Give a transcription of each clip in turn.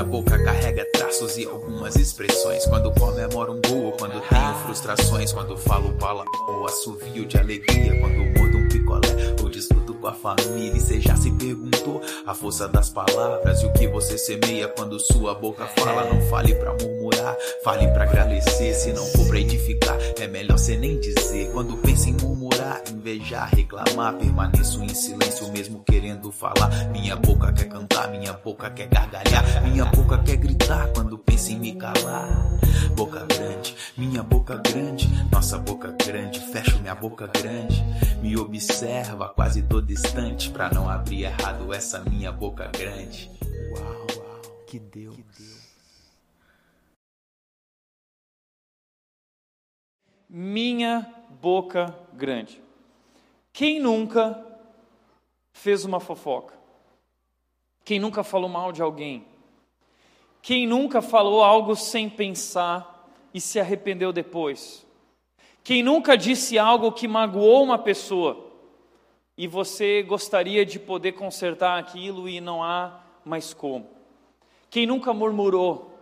Minha boca carrega traços e algumas expressões. Quando comemoro um gol, quando tenho frustrações. Quando falo palavrão ou assovio de alegria. Quando mordo um picolé ou discuto com a família. E cê já se perguntou a força das palavras e o que você semeia quando sua boca fala. Não fale pra murmurar, fale pra agradecer. Se não for pra edificar, é melhor cê nem dizer. Quando pensa em murmurar, invejar, reclamar, permaneço em silêncio mesmo querendo falar. Minha boca quer cantar, minha boca quer gargalhar, minha boca quer gritar quando pensa em me calar. Boca grande, minha boca grande, nossa boca grande, fecho minha boca grande. Me observa, quase tô distante pra não abrir errado essa minha boca grande. Uau, uau, que Deus. Que Deus. Minha boca grande. Quem nunca fez uma fofoca? Quem nunca falou mal de alguém? Quem nunca falou algo sem pensar e se arrependeu depois? Quem nunca disse algo que magoou uma pessoa e você gostaria de poder consertar aquilo e não há mais como? Quem nunca murmurou?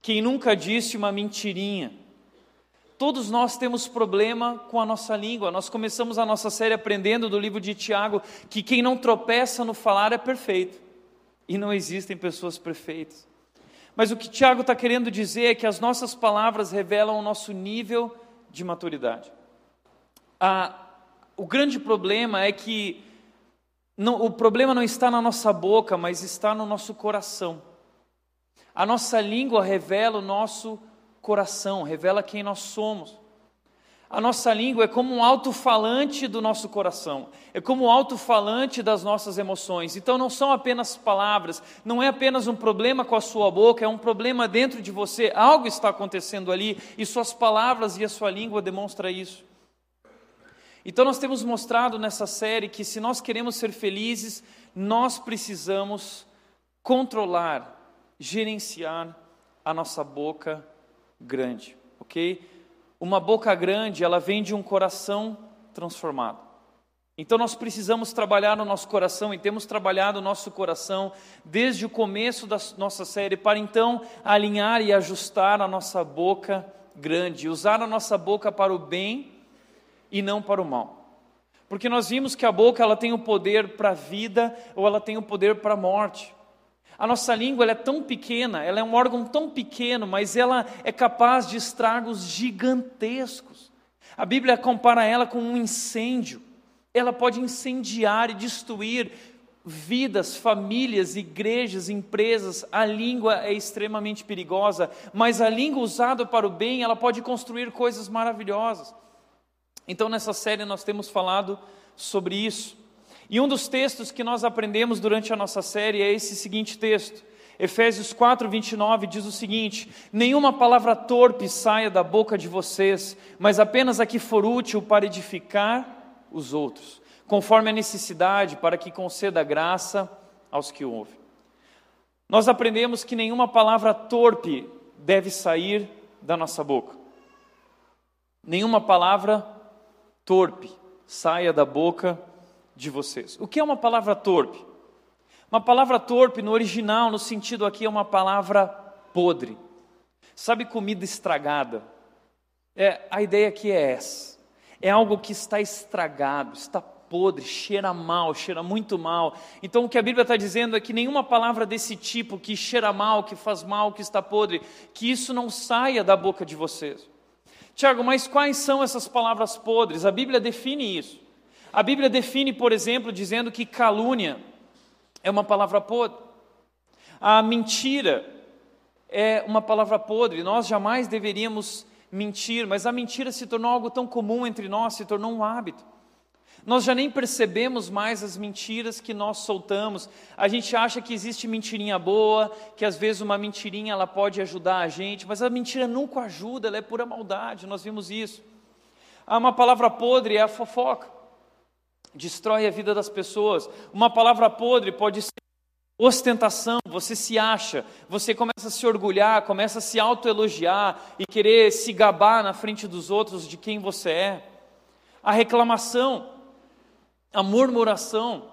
Quem nunca disse uma mentirinha? Todos nós temos problema com a nossa língua. Nós começamos a nossa série aprendendo do livro de Tiago que quem não tropeça no falar é perfeito. E não existem pessoas perfeitas. Mas o que Tiago está querendo dizer é que as nossas palavras revelam o nosso nível de maturidade. Ah, o grande problema é que não, o problema não está na nossa boca, mas está no nosso coração. A nossa língua revela o nosso coração, revela quem nós somos. A nossa língua é como um alto-falante do nosso coração, é como um alto-falante das nossas emoções. Então não são apenas palavras, não é apenas um problema com a sua boca, é um problema dentro de você. Algo está acontecendo ali e suas palavras e a sua língua demonstram isso. Então nós temos mostrado nessa série que se nós queremos ser felizes, nós precisamos controlar, gerenciar a nossa boca grande, ok? Uma boca grande, ela vem de um coração transformado. Então nós precisamos trabalhar no nosso coração e temos trabalhado o nosso coração desde o começo da nossa série para então alinhar e ajustar a nossa boca grande, usar a nossa boca para o bem e não para o mal. Porque nós vimos que a boca ela tem o poder para a vida ou ela tem o poder para a morte. A nossa língua é tão pequena, ela é um órgão tão pequeno, mas ela é capaz de estragos gigantescos. A Bíblia compara ela com um incêndio. Ela pode incendiar e destruir vidas, famílias, igrejas, empresas. A língua é extremamente perigosa, mas a língua usada para o bem, ela pode construir coisas maravilhosas. Então, nessa série, nós temos falado sobre isso. E um dos textos que nós aprendemos durante a nossa série é esse seguinte texto. Efésios 4, 29 diz o seguinte: Nenhuma palavra torpe saia da boca de vocês, mas apenas a que for útil para edificar os outros, conforme a necessidade, para que conceda graça aos que ouvem. Nós aprendemos que nenhuma palavra torpe deve sair da nossa boca. Nenhuma palavra torpe saia da boca de vocês. O que é uma palavra torpe? Uma palavra torpe no original, no sentido aqui, é uma palavra podre. Sabe comida estragada? É, a ideia aqui é essa. É algo que está estragado, está podre, cheira mal, cheira muito mal. Então o que a Bíblia está dizendo é que nenhuma palavra desse tipo, que cheira mal, que faz mal, que está podre, que isso não saia da boca de vocês. Tiago, mas quais são essas palavras podres? A Bíblia define isso. A Bíblia define, por exemplo, dizendo que calúnia é uma palavra podre. A mentira é uma palavra podre. Nós jamais deveríamos mentir, mas a mentira se tornou algo tão comum entre nós, se tornou um hábito. Nós já nem percebemos mais as mentiras que nós soltamos. A gente acha que existe mentirinha boa, que às vezes uma mentirinha ela pode ajudar a gente, mas a mentira nunca ajuda, ela é pura maldade. Nós vimos isso. Há uma palavra podre é a fofoca destrói a vida das pessoas. Uma palavra podre pode ser ostentação, você se acha, você começa a se orgulhar, começa a se autoelogiar e querer se gabar na frente dos outros de quem você é. A reclamação, a murmuração.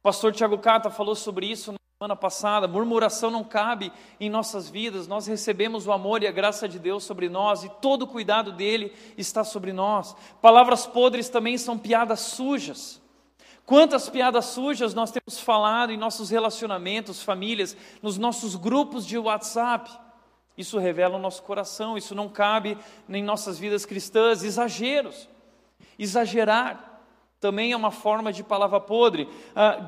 O pastor Tiago Cata falou sobre isso na semana passada, murmuração não cabe em nossas vidas, nós recebemos o amor e a graça de Deus sobre nós e todo o cuidado dele está sobre nós. Palavras podres também são piadas sujas. Quantas piadas sujas nós temos falado em nossos relacionamentos, famílias, nos nossos grupos de WhatsApp. Isso revela o nosso coração, isso não cabe em nossas vidas cristãs. Exageros, exagerar também é uma forma de palavra podre.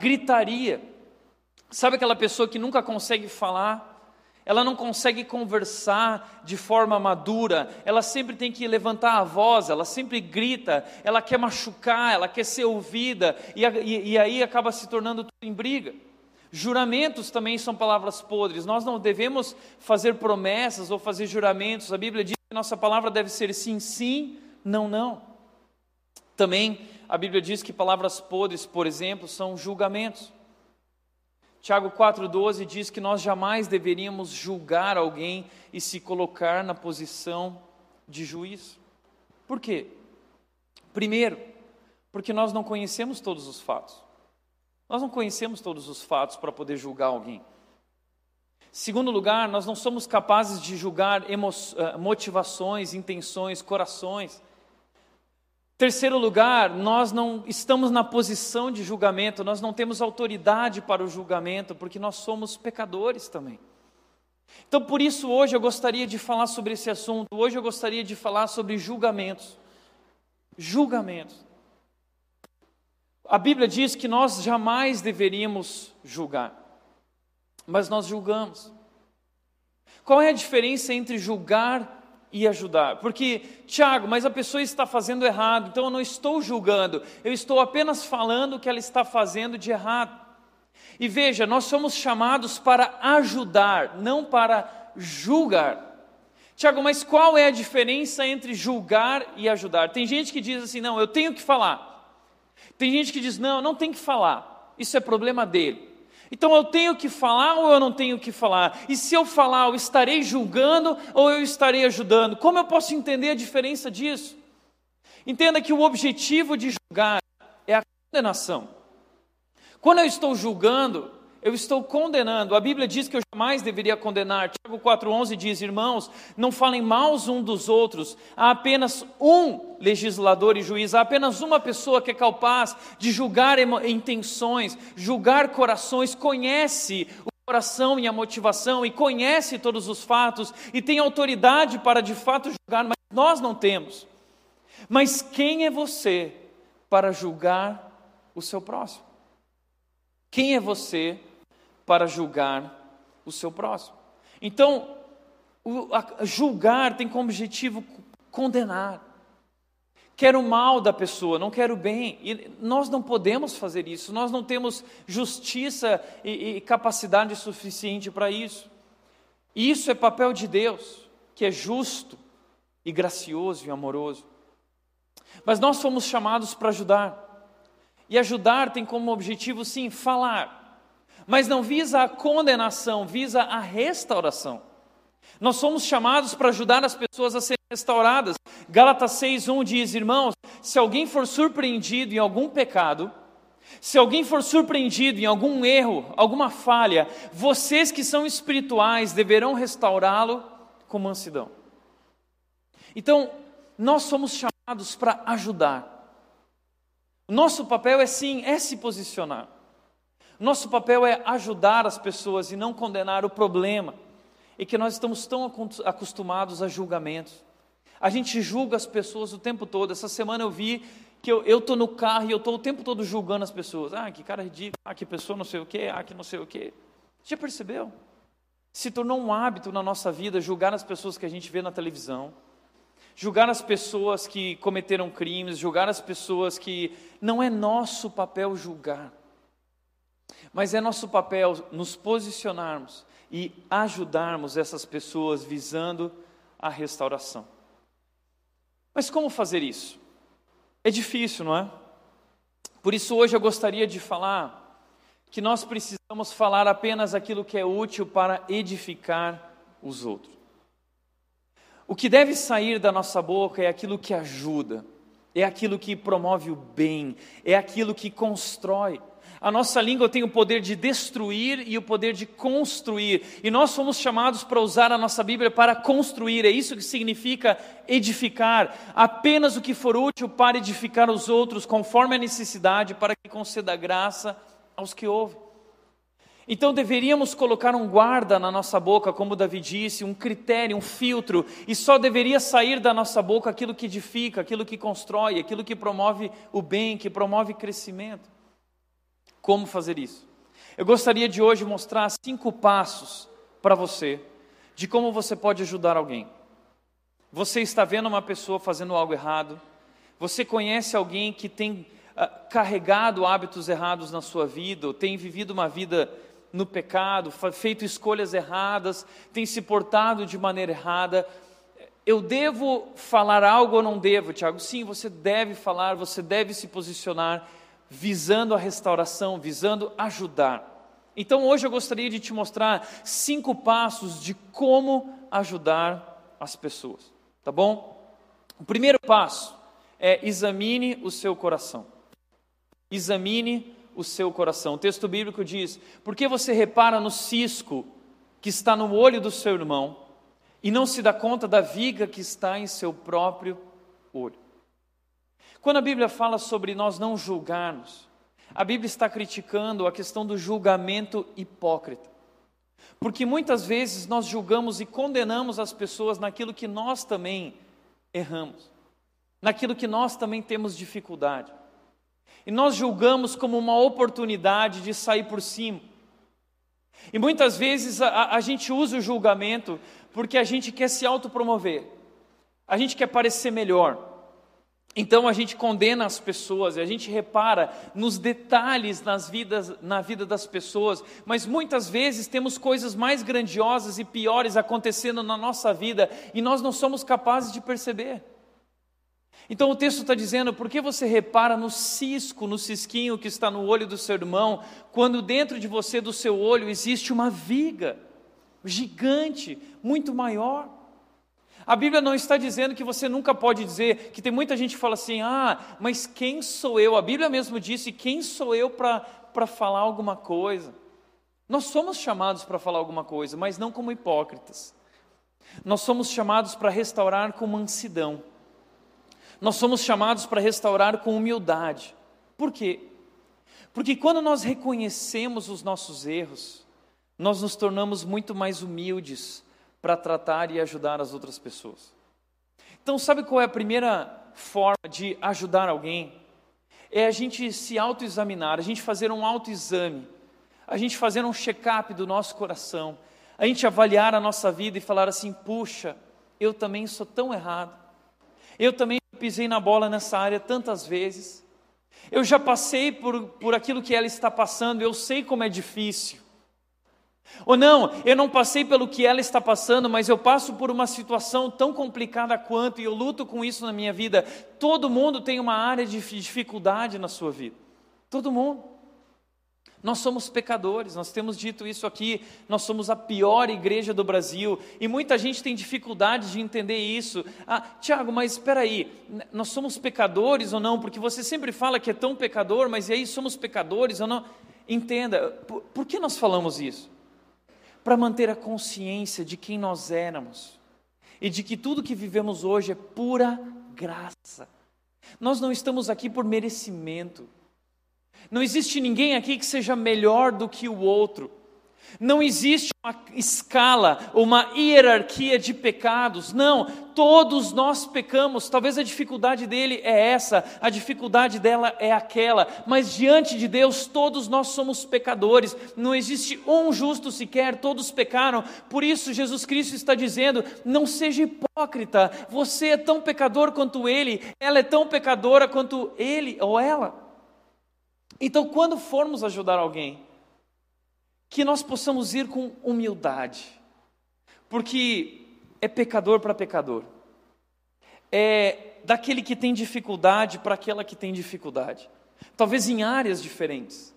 Gritaria, Sabe aquela pessoa que nunca consegue falar? Ela não consegue conversar de forma madura, ela sempre tem que levantar a voz, ela sempre grita, ela quer machucar, ela quer ser ouvida, e, e, e aí acaba se tornando tudo em briga. Juramentos também são palavras podres, nós não devemos fazer promessas ou fazer juramentos, a Bíblia diz que nossa palavra deve ser sim, sim, não, não. Também a Bíblia diz que palavras podres, por exemplo, são julgamentos. Tiago 4,12 diz que nós jamais deveríamos julgar alguém e se colocar na posição de juiz. Por quê? Primeiro, porque nós não conhecemos todos os fatos. Nós não conhecemos todos os fatos para poder julgar alguém. Segundo lugar, nós não somos capazes de julgar eh, motivações, intenções, corações. Terceiro lugar, nós não estamos na posição de julgamento, nós não temos autoridade para o julgamento, porque nós somos pecadores também. Então, por isso, hoje eu gostaria de falar sobre esse assunto. Hoje eu gostaria de falar sobre julgamentos. Julgamentos. A Bíblia diz que nós jamais deveríamos julgar, mas nós julgamos. Qual é a diferença entre julgar e ajudar. Porque, Tiago, mas a pessoa está fazendo errado, então eu não estou julgando, eu estou apenas falando o que ela está fazendo de errado. E veja, nós somos chamados para ajudar, não para julgar. Tiago, mas qual é a diferença entre julgar e ajudar? Tem gente que diz assim: não, eu tenho que falar. Tem gente que diz: não, não tem que falar, isso é problema dele. Então eu tenho que falar ou eu não tenho que falar? E se eu falar, eu estarei julgando ou eu estarei ajudando? Como eu posso entender a diferença disso? Entenda que o objetivo de julgar é a condenação. Quando eu estou julgando, eu estou condenando. A Bíblia diz que eu jamais deveria condenar. Tiago 4,11 diz: Irmãos, não falem maus um dos outros. Há apenas um legislador e juiz, há apenas uma pessoa que é capaz de julgar intenções, julgar corações, conhece o coração e a motivação e conhece todos os fatos e tem autoridade para de fato julgar, mas nós não temos. Mas quem é você para julgar o seu próximo? Quem é você para julgar o seu próximo. Então, o, a, julgar tem como objetivo condenar. Quero o mal da pessoa, não quero o bem. E nós não podemos fazer isso, nós não temos justiça e, e capacidade suficiente para isso. E isso é papel de Deus, que é justo e gracioso e amoroso. Mas nós fomos chamados para ajudar. E ajudar tem como objetivo, sim, falar mas não visa a condenação, visa a restauração. Nós somos chamados para ajudar as pessoas a serem restauradas. Gálatas 6:1 diz: "Irmãos, se alguém for surpreendido em algum pecado, se alguém for surpreendido em algum erro, alguma falha, vocês que são espirituais deverão restaurá-lo com mansidão." Então, nós somos chamados para ajudar. Nosso papel é sim, é se posicionar. Nosso papel é ajudar as pessoas e não condenar o problema. E que nós estamos tão acostumados a julgamentos. A gente julga as pessoas o tempo todo. Essa semana eu vi que eu estou no carro e eu estou o tempo todo julgando as pessoas. Ah, que cara ridículo. Ah, que pessoa não sei o quê. Ah, que não sei o quê. Já percebeu? Se tornou um hábito na nossa vida julgar as pessoas que a gente vê na televisão. Julgar as pessoas que cometeram crimes, julgar as pessoas que não é nosso papel julgar. Mas é nosso papel nos posicionarmos e ajudarmos essas pessoas visando a restauração. Mas como fazer isso? É difícil, não é? Por isso, hoje eu gostaria de falar que nós precisamos falar apenas aquilo que é útil para edificar os outros. O que deve sair da nossa boca é aquilo que ajuda, é aquilo que promove o bem, é aquilo que constrói A nossa língua tem o poder de destruir e o poder de construir. E nós fomos chamados para usar a nossa Bíblia para construir. É isso que significa edificar. Apenas o que for útil para edificar os outros, conforme a necessidade, para que conceda graça aos que ouvem. Então deveríamos colocar um guarda na nossa boca, como Davi disse, um critério, um filtro, e só deveria sair da nossa boca aquilo que edifica, aquilo que constrói, aquilo que promove o bem, que promove crescimento. Como fazer isso? Eu gostaria de hoje mostrar cinco passos para você de como você pode ajudar alguém. Você está vendo uma pessoa fazendo algo errado, você conhece alguém que tem uh, carregado hábitos errados na sua vida, ou tem vivido uma vida no pecado, feito escolhas erradas, tem se portado de maneira errada. Eu devo falar algo ou não devo, Tiago? Sim, você deve falar, você deve se posicionar visando a restauração, visando ajudar. Então hoje eu gostaria de te mostrar cinco passos de como ajudar as pessoas, tá bom? O primeiro passo é examine o seu coração. Examine o seu coração. O texto bíblico diz: Por que você repara no cisco que está no olho do seu irmão e não se dá conta da viga que está em seu próprio olho? Quando a Bíblia fala sobre nós não julgarmos, a Bíblia está criticando a questão do julgamento hipócrita. Porque muitas vezes nós julgamos e condenamos as pessoas naquilo que nós também erramos, naquilo que nós também temos dificuldade. E nós julgamos como uma oportunidade de sair por cima. E muitas vezes a, a gente usa o julgamento porque a gente quer se autopromover, a gente quer parecer melhor. Então a gente condena as pessoas, a gente repara nos detalhes nas vidas, na vida das pessoas, mas muitas vezes temos coisas mais grandiosas e piores acontecendo na nossa vida e nós não somos capazes de perceber. Então o texto está dizendo: por que você repara no cisco, no cisquinho que está no olho do seu irmão, quando dentro de você, do seu olho, existe uma viga gigante, muito maior? A Bíblia não está dizendo que você nunca pode dizer, que tem muita gente que fala assim: ah, mas quem sou eu? A Bíblia mesmo disse: quem sou eu para falar alguma coisa? Nós somos chamados para falar alguma coisa, mas não como hipócritas. Nós somos chamados para restaurar com mansidão. Nós somos chamados para restaurar com humildade. Por quê? Porque quando nós reconhecemos os nossos erros, nós nos tornamos muito mais humildes para tratar e ajudar as outras pessoas. Então, sabe qual é a primeira forma de ajudar alguém? É a gente se autoexaminar, a gente fazer um autoexame, a gente fazer um check-up do nosso coração, a gente avaliar a nossa vida e falar assim: puxa, eu também sou tão errado, eu também pisei na bola nessa área tantas vezes, eu já passei por, por aquilo que ela está passando, eu sei como é difícil. Ou não, eu não passei pelo que ela está passando, mas eu passo por uma situação tão complicada quanto e eu luto com isso na minha vida. Todo mundo tem uma área de dificuldade na sua vida. Todo mundo. Nós somos pecadores, nós temos dito isso aqui, nós somos a pior igreja do Brasil e muita gente tem dificuldade de entender isso. Ah, Tiago, mas espera aí, nós somos pecadores ou não? Porque você sempre fala que é tão pecador, mas e aí somos pecadores ou não? Entenda, por, por que nós falamos isso? Para manter a consciência de quem nós éramos e de que tudo que vivemos hoje é pura graça. Nós não estamos aqui por merecimento. Não existe ninguém aqui que seja melhor do que o outro. Não existe uma escala, uma hierarquia de pecados. Não, todos nós pecamos. Talvez a dificuldade dele é essa, a dificuldade dela é aquela. Mas diante de Deus, todos nós somos pecadores. Não existe um justo sequer, todos pecaram. Por isso, Jesus Cristo está dizendo: não seja hipócrita. Você é tão pecador quanto ele, ela é tão pecadora quanto ele ou ela. Então, quando formos ajudar alguém, que nós possamos ir com humildade, porque é pecador para pecador, é daquele que tem dificuldade para aquela que tem dificuldade, talvez em áreas diferentes.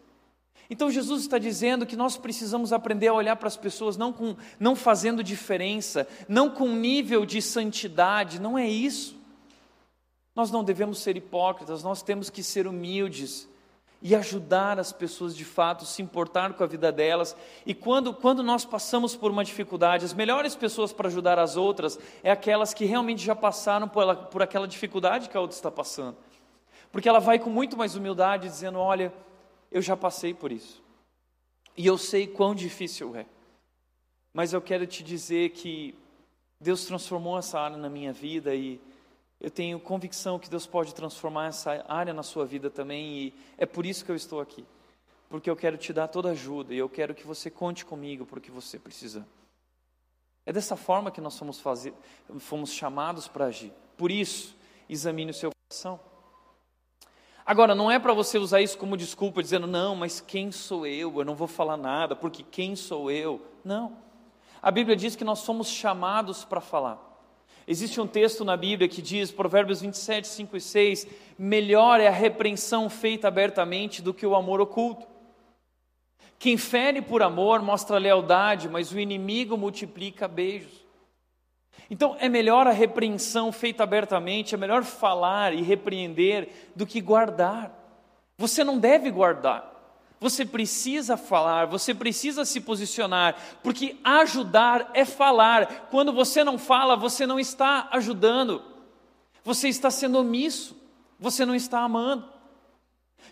Então Jesus está dizendo que nós precisamos aprender a olhar para as pessoas não, com, não fazendo diferença, não com nível de santidade, não é isso. Nós não devemos ser hipócritas, nós temos que ser humildes e ajudar as pessoas de fato, se importar com a vida delas. E quando, quando nós passamos por uma dificuldade, as melhores pessoas para ajudar as outras é aquelas que realmente já passaram por, ela, por aquela dificuldade que a outra está passando. Porque ela vai com muito mais humildade dizendo: Olha, eu já passei por isso. E eu sei quão difícil é. Mas eu quero te dizer que Deus transformou essa área na minha vida e eu tenho convicção que Deus pode transformar essa área na sua vida também e é por isso que eu estou aqui. Porque eu quero te dar toda ajuda e eu quero que você conte comigo porque você precisa. É dessa forma que nós fomos, fazer, fomos chamados para agir. Por isso, examine o seu coração. Agora, não é para você usar isso como desculpa, dizendo, não, mas quem sou eu? Eu não vou falar nada, porque quem sou eu? Não. A Bíblia diz que nós somos chamados para falar. Existe um texto na Bíblia que diz, Provérbios 27, 5 e 6, melhor é a repreensão feita abertamente do que o amor oculto. Quem fere por amor mostra lealdade, mas o inimigo multiplica beijos. Então é melhor a repreensão feita abertamente, é melhor falar e repreender do que guardar. Você não deve guardar. Você precisa falar, você precisa se posicionar, porque ajudar é falar. Quando você não fala, você não está ajudando, você está sendo omisso, você não está amando.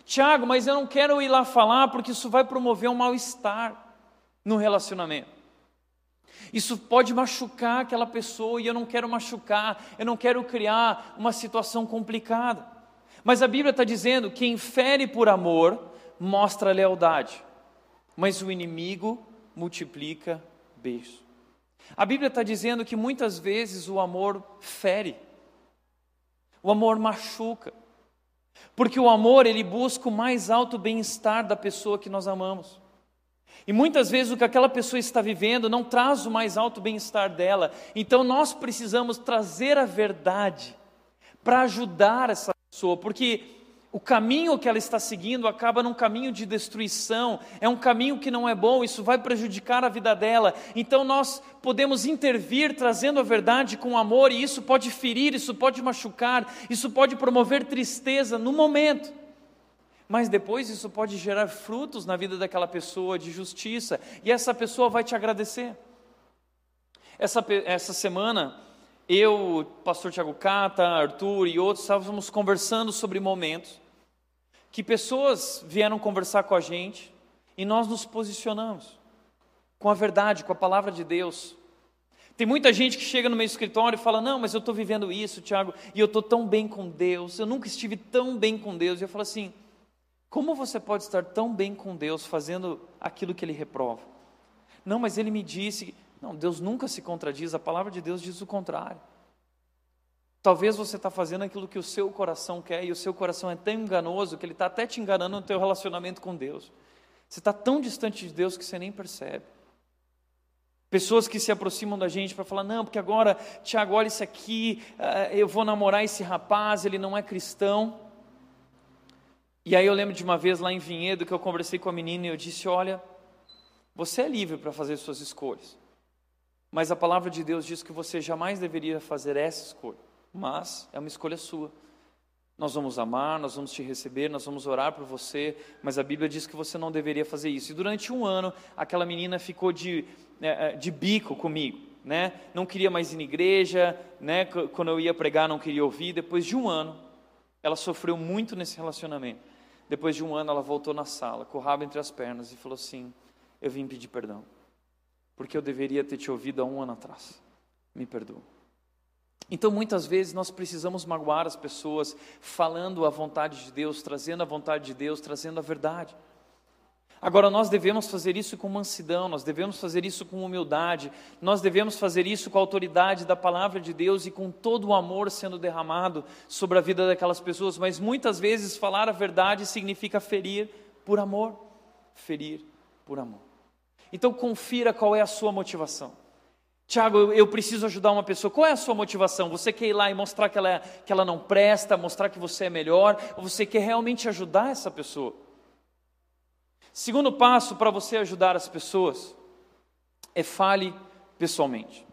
Tiago, mas eu não quero ir lá falar porque isso vai promover um mal-estar no relacionamento. Isso pode machucar aquela pessoa e eu não quero machucar, eu não quero criar uma situação complicada. Mas a Bíblia está dizendo: quem fere por amor, mostra lealdade, mas o inimigo multiplica beijos. A Bíblia está dizendo que muitas vezes o amor fere, o amor machuca, porque o amor ele busca o mais alto bem-estar da pessoa que nós amamos. E muitas vezes o que aquela pessoa está vivendo não traz o mais alto bem-estar dela. Então nós precisamos trazer a verdade para ajudar essa pessoa, porque o caminho que ela está seguindo acaba num caminho de destruição, é um caminho que não é bom, isso vai prejudicar a vida dela. Então nós podemos intervir trazendo a verdade com amor, e isso pode ferir, isso pode machucar, isso pode promover tristeza no momento. Mas depois isso pode gerar frutos na vida daquela pessoa de justiça, e essa pessoa vai te agradecer. Essa, essa semana, eu, pastor Tiago Cata, Arthur e outros estávamos conversando sobre momentos que pessoas vieram conversar com a gente e nós nos posicionamos com a verdade, com a palavra de Deus. Tem muita gente que chega no meu escritório e fala: Não, mas eu estou vivendo isso, Tiago, e eu estou tão bem com Deus, eu nunca estive tão bem com Deus. E eu falo assim: Como você pode estar tão bem com Deus fazendo aquilo que Ele reprova? Não, mas Ele me disse. Não, Deus nunca se contradiz, a palavra de Deus diz o contrário. Talvez você está fazendo aquilo que o seu coração quer e o seu coração é tão enganoso que ele está até te enganando no teu relacionamento com Deus. Você está tão distante de Deus que você nem percebe. Pessoas que se aproximam da gente para falar, não, porque agora, Tiago, olha isso aqui, uh, eu vou namorar esse rapaz, ele não é cristão. E aí eu lembro de uma vez lá em Vinhedo que eu conversei com a menina e eu disse, olha, você é livre para fazer suas escolhas. Mas a palavra de Deus diz que você jamais deveria fazer essa escolha mas é uma escolha sua. Nós vamos amar, nós vamos te receber, nós vamos orar por você, mas a Bíblia diz que você não deveria fazer isso. E durante um ano, aquela menina ficou de, né, é, de bico comigo, né? Não queria mais ir na igreja, né? Quando eu ia pregar, não queria ouvir. Depois de um ano, ela sofreu muito nesse relacionamento. Depois de um ano, ela voltou na sala, com o rabo entre as pernas, e falou assim: Eu vim pedir perdão, porque eu deveria ter te ouvido há um ano atrás. Me perdoa. Então, muitas vezes, nós precisamos magoar as pessoas, falando a vontade de Deus, trazendo a vontade de Deus, trazendo a verdade. Agora, nós devemos fazer isso com mansidão, nós devemos fazer isso com humildade, nós devemos fazer isso com a autoridade da palavra de Deus e com todo o amor sendo derramado sobre a vida daquelas pessoas. Mas muitas vezes, falar a verdade significa ferir por amor. Ferir por amor. Então, confira qual é a sua motivação. Tiago, eu, eu, preciso ajudar uma pessoa. Qual é a sua motivação? Você quer ir lá e mostrar que ela, é, que ela não presta, mostrar que você é melhor, ou você quer realmente ajudar essa pessoa? Segundo passo para você ajudar as pessoas é fale pessoalmente.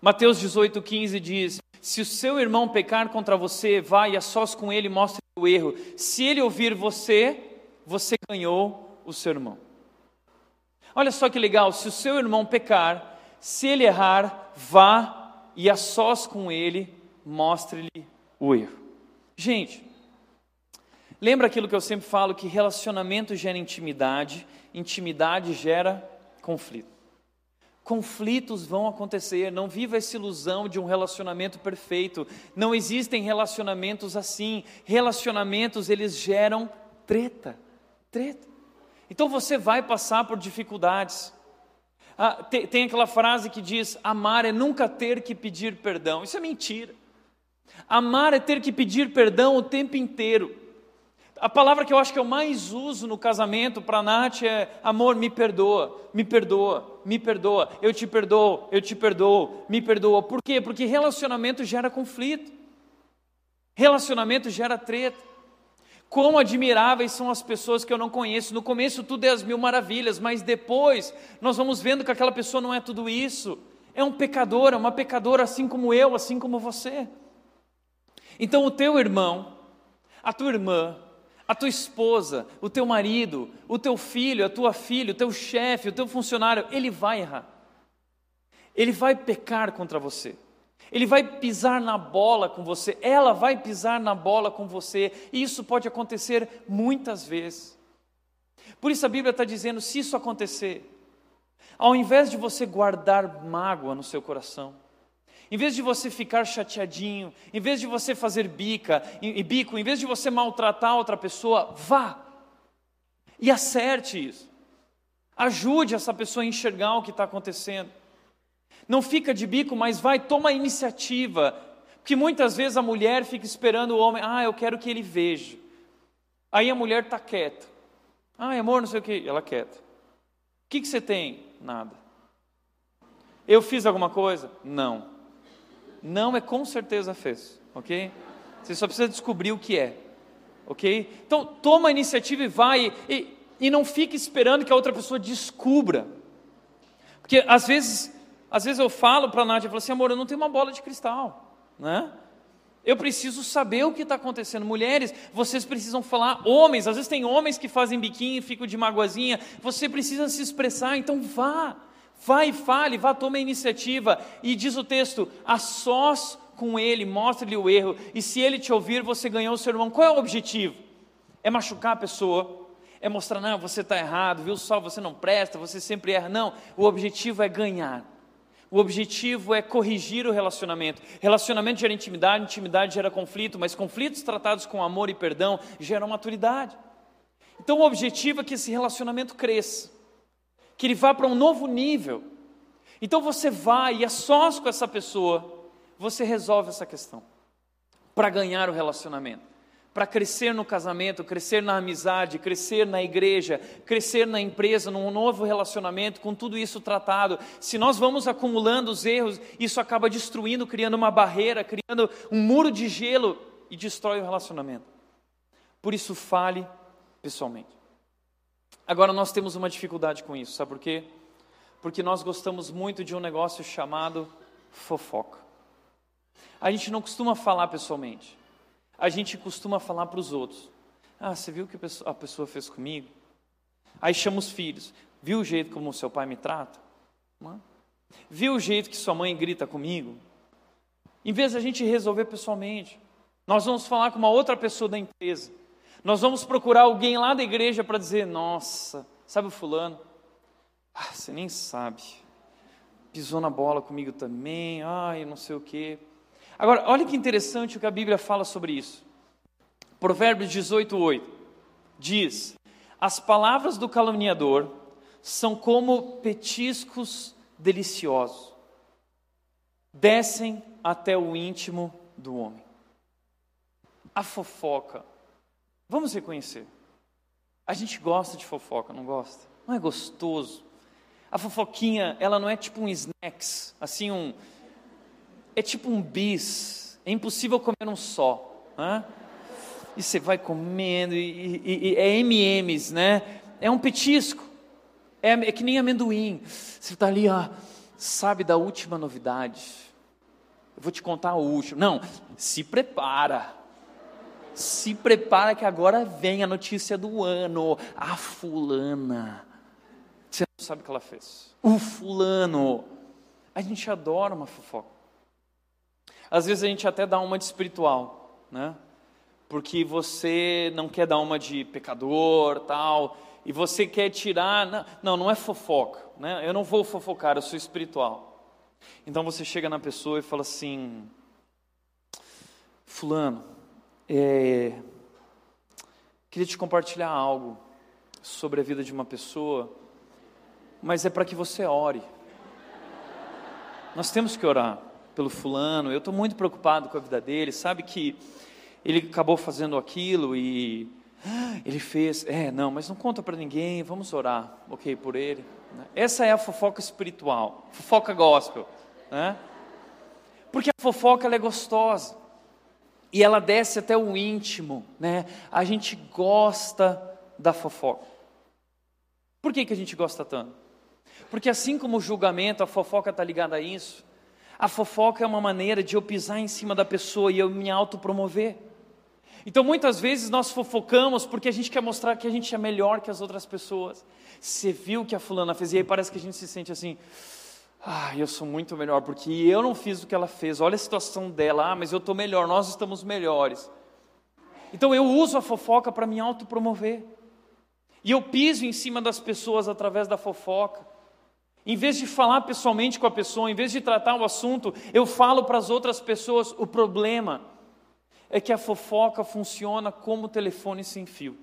Mateus 18,15 diz: Se o seu irmão pecar contra você, vá e a sós com ele mostre o erro. Se ele ouvir você, você ganhou o seu irmão. Olha só que legal, se o seu irmão pecar, se ele errar, vá e a sós com ele, mostre-lhe o erro. Gente, lembra aquilo que eu sempre falo que relacionamento gera intimidade, intimidade gera conflito. Conflitos vão acontecer, não viva essa ilusão de um relacionamento perfeito. Não existem relacionamentos assim. Relacionamentos eles geram treta, treta. Então você vai passar por dificuldades. Ah, tem, tem aquela frase que diz: amar é nunca ter que pedir perdão. Isso é mentira. Amar é ter que pedir perdão o tempo inteiro. A palavra que eu acho que eu mais uso no casamento para Nath é: amor, me perdoa, me perdoa, me perdoa, eu te perdoo, eu te perdoo, me perdoa. Por quê? Porque relacionamento gera conflito, relacionamento gera treta. Quão admiráveis são as pessoas que eu não conheço. No começo tudo é as mil maravilhas, mas depois nós vamos vendo que aquela pessoa não é tudo isso. É um pecador, é uma pecadora assim como eu, assim como você. Então o teu irmão, a tua irmã, a tua esposa, o teu marido, o teu filho, a tua filha, o teu chefe, o teu funcionário, ele vai errar. Ele vai pecar contra você. Ele vai pisar na bola com você, ela vai pisar na bola com você, e isso pode acontecer muitas vezes. Por isso a Bíblia está dizendo: se isso acontecer, ao invés de você guardar mágoa no seu coração, em vez de você ficar chateadinho, em vez de você fazer bica e bico, em vez de você maltratar outra pessoa, vá e acerte isso. Ajude essa pessoa a enxergar o que está acontecendo. Não fica de bico, mas vai, toma a iniciativa. Porque muitas vezes a mulher fica esperando o homem, ah, eu quero que ele veja. Aí a mulher está quieta. Ah, amor, não sei o que. Ela quieta. O que, que você tem? Nada. Eu fiz alguma coisa? Não. Não é com certeza fez, ok? Você só precisa descobrir o que é, ok? Então toma a iniciativa e vai, e, e não fique esperando que a outra pessoa descubra. Porque às vezes às vezes eu falo para a Nádia, eu falo assim, amor, eu não tenho uma bola de cristal, né? Eu preciso saber o que está acontecendo. Mulheres, vocês precisam falar. Homens, às vezes tem homens que fazem biquinho e ficam de magoazinha. Você precisa se expressar, então vá. Vá e fale, vá, tome a iniciativa. E diz o texto: a sós com ele, mostre-lhe o erro. E se ele te ouvir, você ganhou o seu irmão. Qual é o objetivo? É machucar a pessoa. É mostrar, não, você está errado, viu só, você não presta, você sempre erra. Não, o objetivo é ganhar. O objetivo é corrigir o relacionamento. Relacionamento gera intimidade, intimidade gera conflito, mas conflitos tratados com amor e perdão geram maturidade. Então o objetivo é que esse relacionamento cresça, que ele vá para um novo nível. Então você vai e a sós com essa pessoa, você resolve essa questão para ganhar o relacionamento para crescer no casamento, crescer na amizade, crescer na igreja, crescer na empresa, num novo relacionamento, com tudo isso tratado. Se nós vamos acumulando os erros, isso acaba destruindo, criando uma barreira, criando um muro de gelo e destrói o relacionamento. Por isso, fale pessoalmente. Agora, nós temos uma dificuldade com isso, sabe por quê? Porque nós gostamos muito de um negócio chamado fofoca. A gente não costuma falar pessoalmente a gente costuma falar para os outros: Ah, você viu o que a pessoa fez comigo? Aí chama os filhos: Viu o jeito como seu pai me trata? Viu o jeito que sua mãe grita comigo? Em vez da gente resolver pessoalmente, nós vamos falar com uma outra pessoa da empresa. Nós vamos procurar alguém lá da igreja para dizer: Nossa, sabe o fulano? Ah, você nem sabe. Pisou na bola comigo também. Ai, não sei o quê. Agora, olha que interessante o que a Bíblia fala sobre isso. Provérbios 18, 8 diz: As palavras do caluniador são como petiscos deliciosos, descem até o íntimo do homem. A fofoca, vamos reconhecer, a gente gosta de fofoca, não gosta? Não é gostoso? A fofoquinha, ela não é tipo um snacks, assim um é tipo um bis, é impossível comer um só. Né? E você vai comendo, e, e, e é MMs, né? É um petisco, é, é que nem amendoim. Você está ali, ó, sabe da última novidade. Eu vou te contar o último. Não, se prepara. se prepara que agora vem a notícia do ano. A fulana. Você não sabe o que ela fez. O fulano. A gente adora uma fofoca. Às vezes a gente até dá uma de espiritual, né? Porque você não quer dar uma de pecador, tal, e você quer tirar, não, não é fofoca, né? Eu não vou fofocar, eu sou espiritual. Então você chega na pessoa e fala assim: Fulano, é, queria te compartilhar algo sobre a vida de uma pessoa, mas é para que você ore. Nós temos que orar pelo fulano. Eu estou muito preocupado com a vida dele. Sabe que ele acabou fazendo aquilo e ele fez. É, não, mas não conta para ninguém. Vamos orar, ok, por ele. Essa é a fofoca espiritual, fofoca gospel, né? Porque a fofoca ela é gostosa e ela desce até o íntimo, né? A gente gosta da fofoca. Por que, que a gente gosta tanto? Porque assim como o julgamento, a fofoca está ligada a isso. A fofoca é uma maneira de eu pisar em cima da pessoa e eu me autopromover. Então muitas vezes nós fofocamos porque a gente quer mostrar que a gente é melhor que as outras pessoas. Você viu o que a fulana fez e aí parece que a gente se sente assim, ah, eu sou muito melhor, porque eu não fiz o que ela fez. Olha a situação dela. Ah, mas eu estou melhor, nós estamos melhores. Então eu uso a fofoca para me autopromover. E eu piso em cima das pessoas através da fofoca. Em vez de falar pessoalmente com a pessoa, em vez de tratar o assunto, eu falo para as outras pessoas. O problema é que a fofoca funciona como telefone sem fio.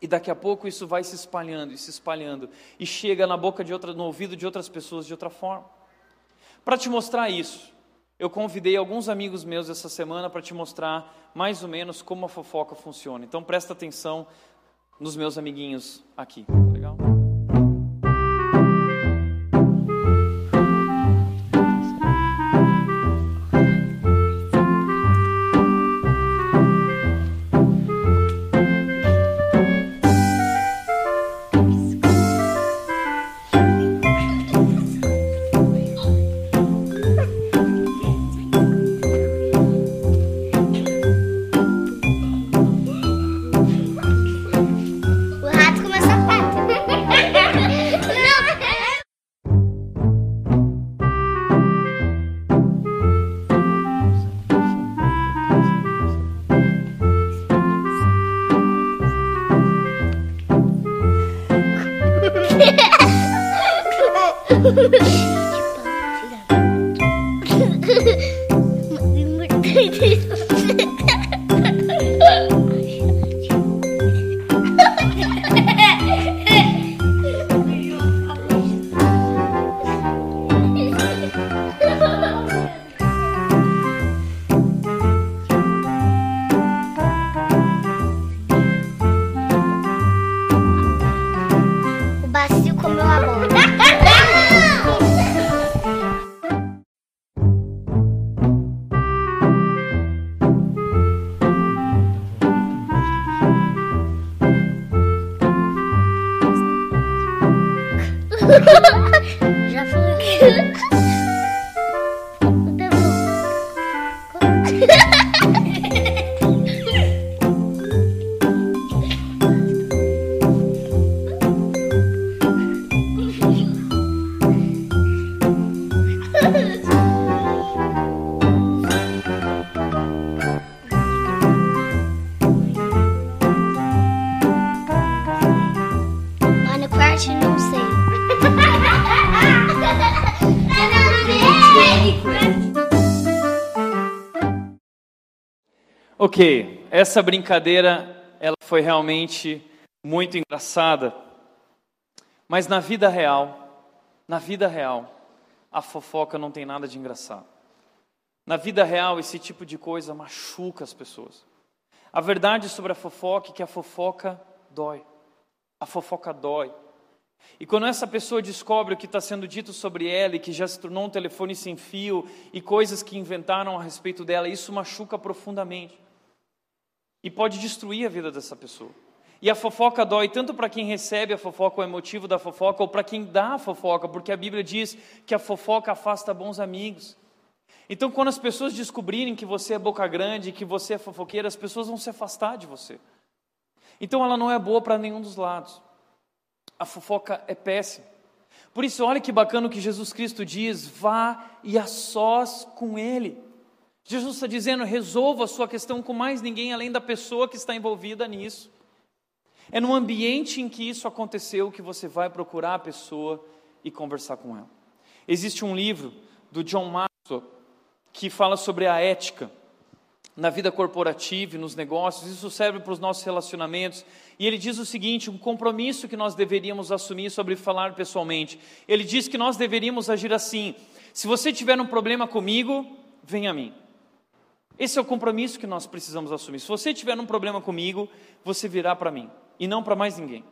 E daqui a pouco isso vai se espalhando e se espalhando e chega na boca de outra, no ouvido de outras pessoas de outra forma. Para te mostrar isso, eu convidei alguns amigos meus essa semana para te mostrar mais ou menos como a fofoca funciona. Então presta atenção nos meus amiguinhos aqui. Legal? Essa brincadeira ela foi realmente muito engraçada, mas na vida real, na vida real, a fofoca não tem nada de engraçado. Na vida real, esse tipo de coisa machuca as pessoas. A verdade sobre a fofoca é que a fofoca dói. A fofoca dói. E quando essa pessoa descobre o que está sendo dito sobre ela e que já se tornou um telefone sem fio e coisas que inventaram a respeito dela, isso machuca profundamente e pode destruir a vida dessa pessoa. E a fofoca dói tanto para quem recebe a fofoca, o emotivo da fofoca, ou para quem dá a fofoca, porque a Bíblia diz que a fofoca afasta bons amigos. Então, quando as pessoas descobrirem que você é boca grande, que você é fofoqueira, as pessoas vão se afastar de você. Então, ela não é boa para nenhum dos lados. A fofoca é péssima. Por isso, olha que bacana o que Jesus Cristo diz: vá e a sós com Ele. Jesus está dizendo: resolva a sua questão com mais ninguém além da pessoa que está envolvida nisso. É no ambiente em que isso aconteceu que você vai procurar a pessoa e conversar com ela. Existe um livro do John Maxwell que fala sobre a ética na vida corporativa e nos negócios, isso serve para os nossos relacionamentos. E ele diz o seguinte: um compromisso que nós deveríamos assumir sobre falar pessoalmente. Ele diz que nós deveríamos agir assim: se você tiver um problema comigo, venha a mim. Esse é o compromisso que nós precisamos assumir. Se você tiver um problema comigo, você virá para mim e não para mais ninguém.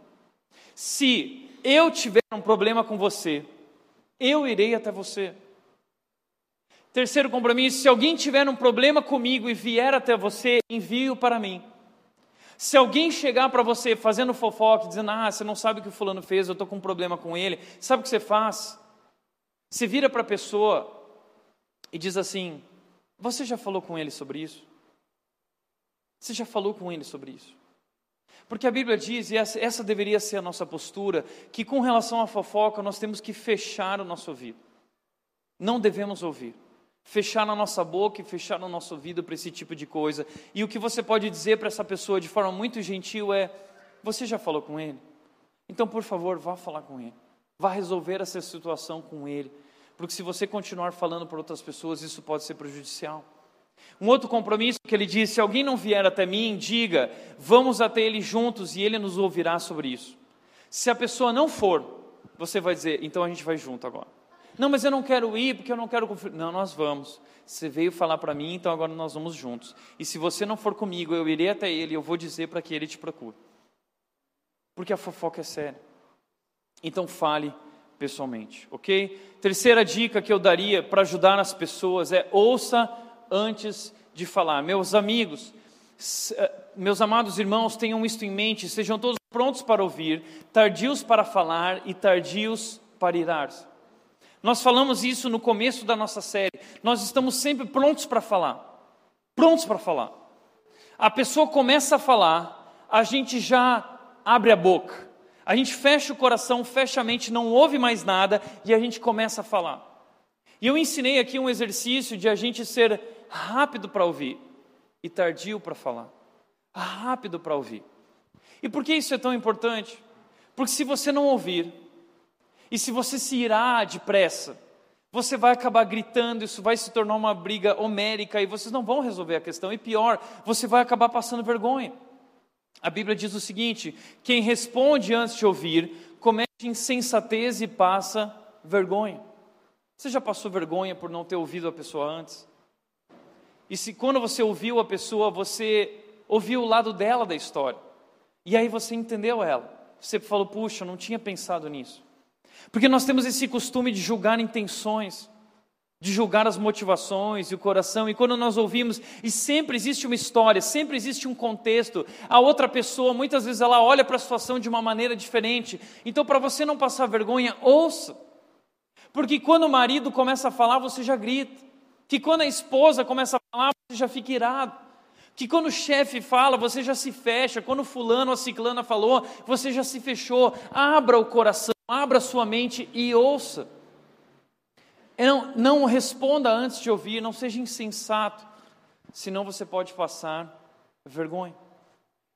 Se eu tiver um problema com você, eu irei até você. Terceiro compromisso: se alguém tiver um problema comigo e vier até você, envie-o para mim. Se alguém chegar para você fazendo fofoca, dizendo, ah, você não sabe o que o fulano fez, eu estou com um problema com ele, sabe o que você faz? Você vira para a pessoa e diz assim: Você já falou com ele sobre isso? Você já falou com ele sobre isso? Porque a Bíblia diz, e essa, essa deveria ser a nossa postura, que com relação à fofoca nós temos que fechar o nosso ouvido. Não devemos ouvir fechar na nossa boca e fechar no nosso ouvido para esse tipo de coisa. E o que você pode dizer para essa pessoa de forma muito gentil é: Você já falou com ele? Então, por favor, vá falar com ele. Vá resolver essa situação com ele. Porque se você continuar falando para outras pessoas, isso pode ser prejudicial. Um outro compromisso que ele disse: se alguém não vier até mim, diga, vamos até ele juntos e ele nos ouvirá sobre isso. Se a pessoa não for, você vai dizer, então a gente vai junto agora. Não, mas eu não quero ir porque eu não quero. Não, nós vamos. Você veio falar para mim, então agora nós vamos juntos. E se você não for comigo, eu irei até ele, eu vou dizer para que ele te procure. Porque a fofoca é séria. Então fale pessoalmente, ok? Terceira dica que eu daria para ajudar as pessoas é ouça antes de falar. Meus amigos, eh, meus amados irmãos, tenham isto em mente, sejam todos prontos para ouvir, tardios para falar e tardios para irar-se. Nós falamos isso no começo da nossa série. Nós estamos sempre prontos para falar. Prontos para falar. A pessoa começa a falar, a gente já abre a boca. A gente fecha o coração, fecha a mente, não ouve mais nada e a gente começa a falar. E eu ensinei aqui um exercício de a gente ser rápido para ouvir e tardio para falar. Rápido para ouvir. E por que isso é tão importante? Porque se você não ouvir, e se você se irá depressa, você vai acabar gritando, isso vai se tornar uma briga homérica e vocês não vão resolver a questão. E pior, você vai acabar passando vergonha. A Bíblia diz o seguinte: quem responde antes de ouvir, comete insensatez e passa vergonha. Você já passou vergonha por não ter ouvido a pessoa antes? E se quando você ouviu a pessoa, você ouviu o lado dela da história, e aí você entendeu ela, você falou, puxa, eu não tinha pensado nisso. Porque nós temos esse costume de julgar intenções, de julgar as motivações e o coração, e quando nós ouvimos, e sempre existe uma história, sempre existe um contexto, a outra pessoa, muitas vezes ela olha para a situação de uma maneira diferente, então para você não passar vergonha, ouça, porque quando o marido começa a falar, você já grita, que quando a esposa começa a falar, você já fica irado, que quando o chefe fala, você já se fecha, quando fulano ou ciclana falou, você já se fechou, abra o coração, Abra sua mente e ouça. Não, não responda antes de ouvir, não seja insensato, senão você pode passar vergonha.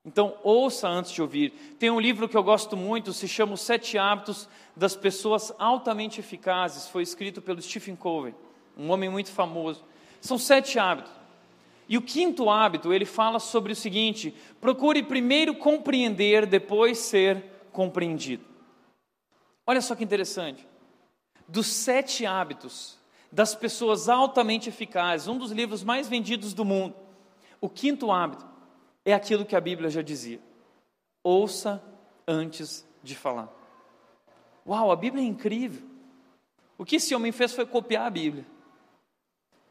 Então, ouça antes de ouvir. Tem um livro que eu gosto muito, se chama Os Sete Hábitos das Pessoas Altamente Eficazes. Foi escrito pelo Stephen Covey, um homem muito famoso. São sete hábitos. E o quinto hábito, ele fala sobre o seguinte: procure primeiro compreender, depois ser compreendido. Olha só que interessante. Dos sete hábitos das pessoas altamente eficazes, um dos livros mais vendidos do mundo, o quinto hábito é aquilo que a Bíblia já dizia: ouça antes de falar. Uau, a Bíblia é incrível. O que esse homem fez foi copiar a Bíblia.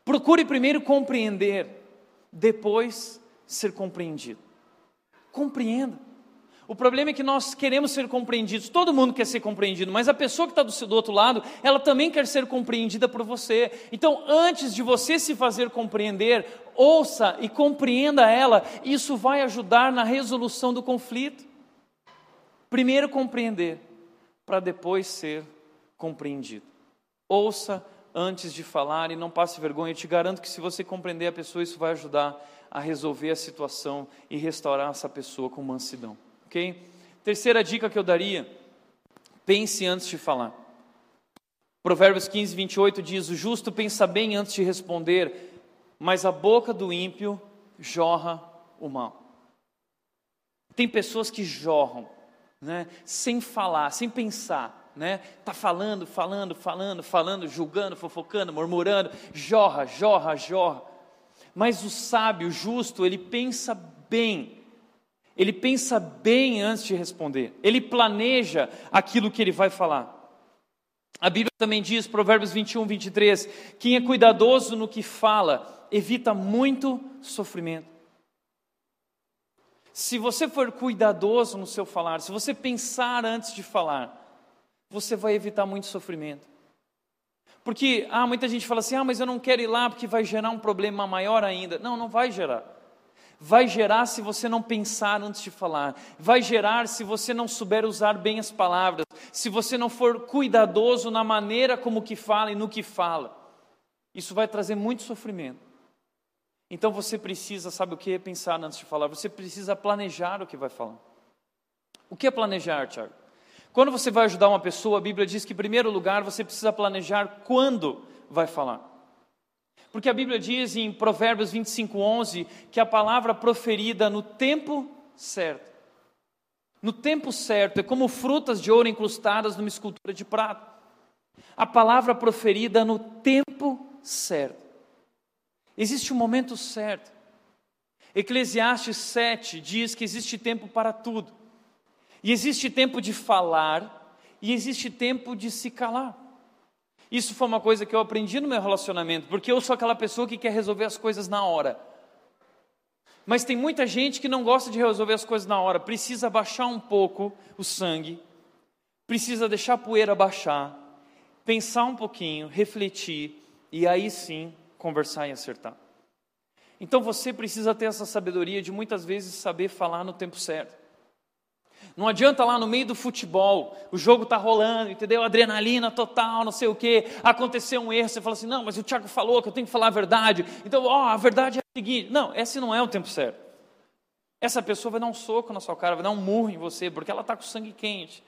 Procure primeiro compreender, depois ser compreendido. Compreenda. O problema é que nós queremos ser compreendidos, todo mundo quer ser compreendido, mas a pessoa que está do, outro lado, ela também quer ser compreendida por você. Então, antes de você se fazer compreender, ouça e compreenda ela, isso vai ajudar na resolução do conflito. Primeiro compreender, para depois ser compreendido. Ouça antes de falar e não passe vergonha. Eu te garanto que se você compreender a pessoa, isso vai ajudar a resolver a situação e restaurar essa pessoa com mansidão. Ok? Terceira dica que eu daria: pense antes de falar. Provérbios 15, 28 diz: O justo pensa bem antes de responder, mas a boca do ímpio jorra o mal. Tem pessoas que jorram, né, sem falar, sem pensar, né? Tá falando, falando, falando, falando, julgando, fofocando, murmurando, jorra, jorra, jorra. Mas o sábio, o justo, ele pensa bem. Ele pensa bem antes de responder. Ele planeja aquilo que ele vai falar. A Bíblia também diz, Provérbios 21, 23, quem é cuidadoso no que fala, evita muito sofrimento. Se você for cuidadoso no seu falar, se você pensar antes de falar, você vai evitar muito sofrimento. Porque ah, muita gente fala assim: ah, mas eu não quero ir lá porque vai gerar um problema maior ainda. Não, não vai gerar. Vai gerar se você não pensar antes de falar. Vai gerar se você não souber usar bem as palavras. Se você não for cuidadoso na maneira como que fala e no que fala. Isso vai trazer muito sofrimento. Então você precisa, sabe o que? Pensar antes de falar. Você precisa planejar o que vai falar. O que é planejar, Tiago? Quando você vai ajudar uma pessoa, a Bíblia diz que, em primeiro lugar, você precisa planejar quando vai falar. Porque a Bíblia diz em Provérbios 25, 11, que a palavra proferida no tempo certo. No tempo certo, é como frutas de ouro incrustadas numa escultura de prata. A palavra proferida no tempo certo. Existe um momento certo. Eclesiastes 7 diz que existe tempo para tudo. E existe tempo de falar e existe tempo de se calar. Isso foi uma coisa que eu aprendi no meu relacionamento, porque eu sou aquela pessoa que quer resolver as coisas na hora. Mas tem muita gente que não gosta de resolver as coisas na hora, precisa baixar um pouco o sangue, precisa deixar a poeira baixar, pensar um pouquinho, refletir e aí sim conversar e acertar. Então você precisa ter essa sabedoria de muitas vezes saber falar no tempo certo. Não adianta lá no meio do futebol, o jogo está rolando, entendeu? Adrenalina total, não sei o quê. Aconteceu um erro, você fala assim: não, mas o Tiago falou que eu tenho que falar a verdade. Então, ó, a verdade é a seguinte: não, esse não é o tempo certo. Essa pessoa vai dar um soco na sua cara, vai dar um murro em você, porque ela está com sangue quente.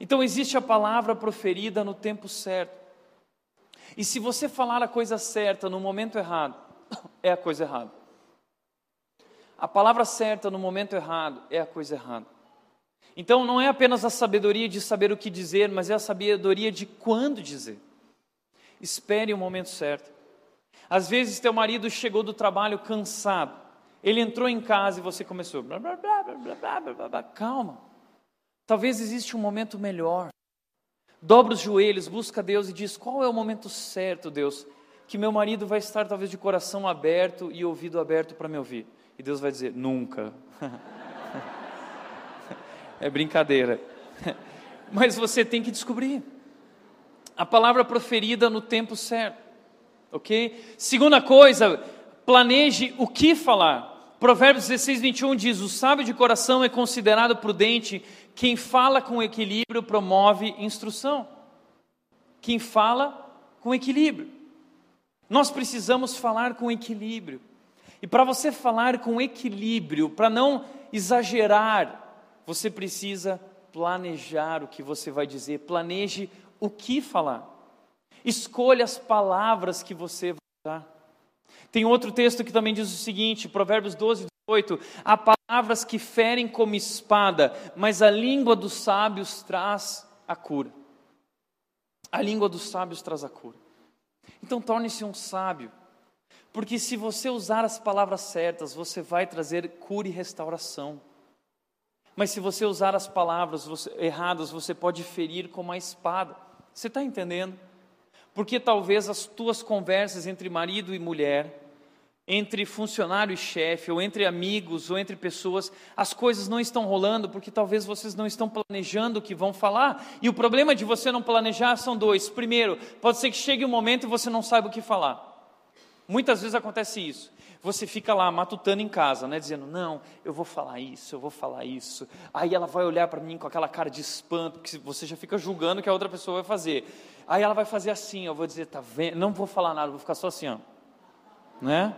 Então, existe a palavra proferida no tempo certo. E se você falar a coisa certa no momento errado, é a coisa errada. A palavra certa no momento errado é a coisa errada. Então não é apenas a sabedoria de saber o que dizer, mas é a sabedoria de quando dizer. Espere o momento certo. Às vezes teu marido chegou do trabalho cansado. Ele entrou em casa e você começou. Blá, blá, blá, Calma. Talvez exista um momento melhor. Dobra os joelhos, busca Deus e diz: Qual é o momento certo, Deus? Que meu marido vai estar talvez de coração aberto e ouvido aberto para me ouvir. E Deus vai dizer: Nunca. É brincadeira. Mas você tem que descobrir. A palavra proferida no tempo certo. Ok? Segunda coisa, planeje o que falar. Provérbios 16, 21 diz: O sábio de coração é considerado prudente, quem fala com equilíbrio promove instrução. Quem fala com equilíbrio. Nós precisamos falar com equilíbrio. E para você falar com equilíbrio, para não exagerar, você precisa planejar o que você vai dizer, planeje o que falar. Escolha as palavras que você vai usar. Tem outro texto que também diz o seguinte, Provérbios 12, 18: Há palavras que ferem como espada, mas a língua dos sábios traz a cura. A língua dos sábios traz a cura. Então torne-se um sábio, porque se você usar as palavras certas, você vai trazer cura e restauração. Mas se você usar as palavras você, erradas, você pode ferir com uma espada. Você está entendendo? Porque talvez as tuas conversas entre marido e mulher, entre funcionário e chefe, ou entre amigos, ou entre pessoas, as coisas não estão rolando porque talvez vocês não estão planejando o que vão falar. E o problema de você não planejar são dois. Primeiro, pode ser que chegue um momento e você não saiba o que falar. Muitas vezes acontece isso. Você fica lá matutando em casa, né, dizendo: "Não, eu vou falar isso, eu vou falar isso". Aí ela vai olhar para mim com aquela cara de espanto, porque você já fica julgando que a outra pessoa vai fazer. Aí ela vai fazer assim, eu vou dizer: "Tá vendo? Não vou falar nada, vou ficar só assim, ó". Né?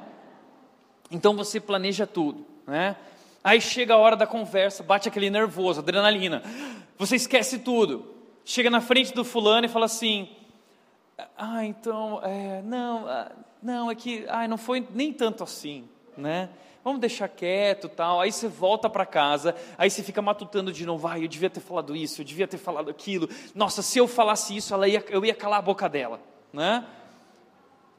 Então você planeja tudo, né? Aí chega a hora da conversa, bate aquele nervoso, adrenalina. Você esquece tudo. Chega na frente do fulano e fala assim: "Ah, então, é, não, ah, não, é que ai, não foi nem tanto assim, né? Vamos deixar quieto tal. Aí você volta para casa, aí você fica matutando de novo. Ai, eu devia ter falado isso, eu devia ter falado aquilo. Nossa, se eu falasse isso, ela ia, eu ia calar a boca dela, né?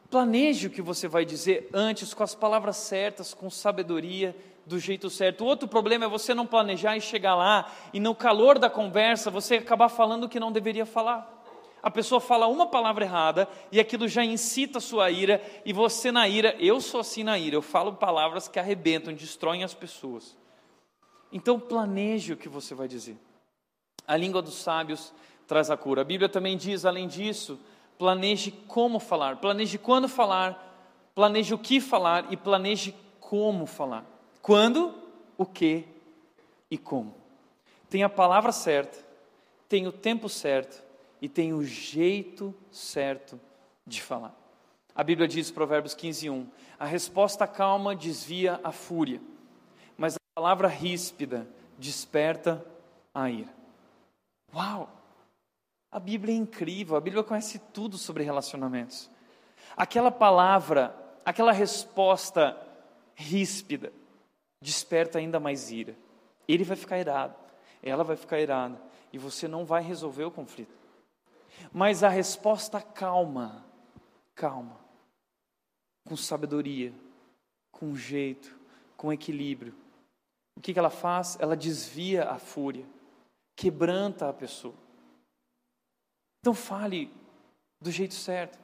Planeje o que você vai dizer antes, com as palavras certas, com sabedoria, do jeito certo. O outro problema é você não planejar e chegar lá e no calor da conversa você acabar falando o que não deveria falar a pessoa fala uma palavra errada e aquilo já incita a sua ira, e você na ira, eu sou assim na ira, eu falo palavras que arrebentam, destroem as pessoas. Então planeje o que você vai dizer. A língua dos sábios traz a cura. A Bíblia também diz, além disso, planeje como falar, planeje quando falar, planeje o que falar e planeje como falar. Quando, o que e como. Tem a palavra certa, tem o tempo certo e tem o jeito certo de falar. A Bíblia diz, Provérbios 15, 1, a resposta calma desvia a fúria, mas a palavra ríspida desperta a ira. Uau! A Bíblia é incrível, a Bíblia conhece tudo sobre relacionamentos. Aquela palavra, aquela resposta ríspida, desperta ainda mais ira. Ele vai ficar irado, ela vai ficar irada, e você não vai resolver o conflito. Mas a resposta calma, calma, com sabedoria, com jeito, com equilíbrio. O que, ela faz? Ela desvia a fúria, quebranta a pessoa. Então fale do jeito certo.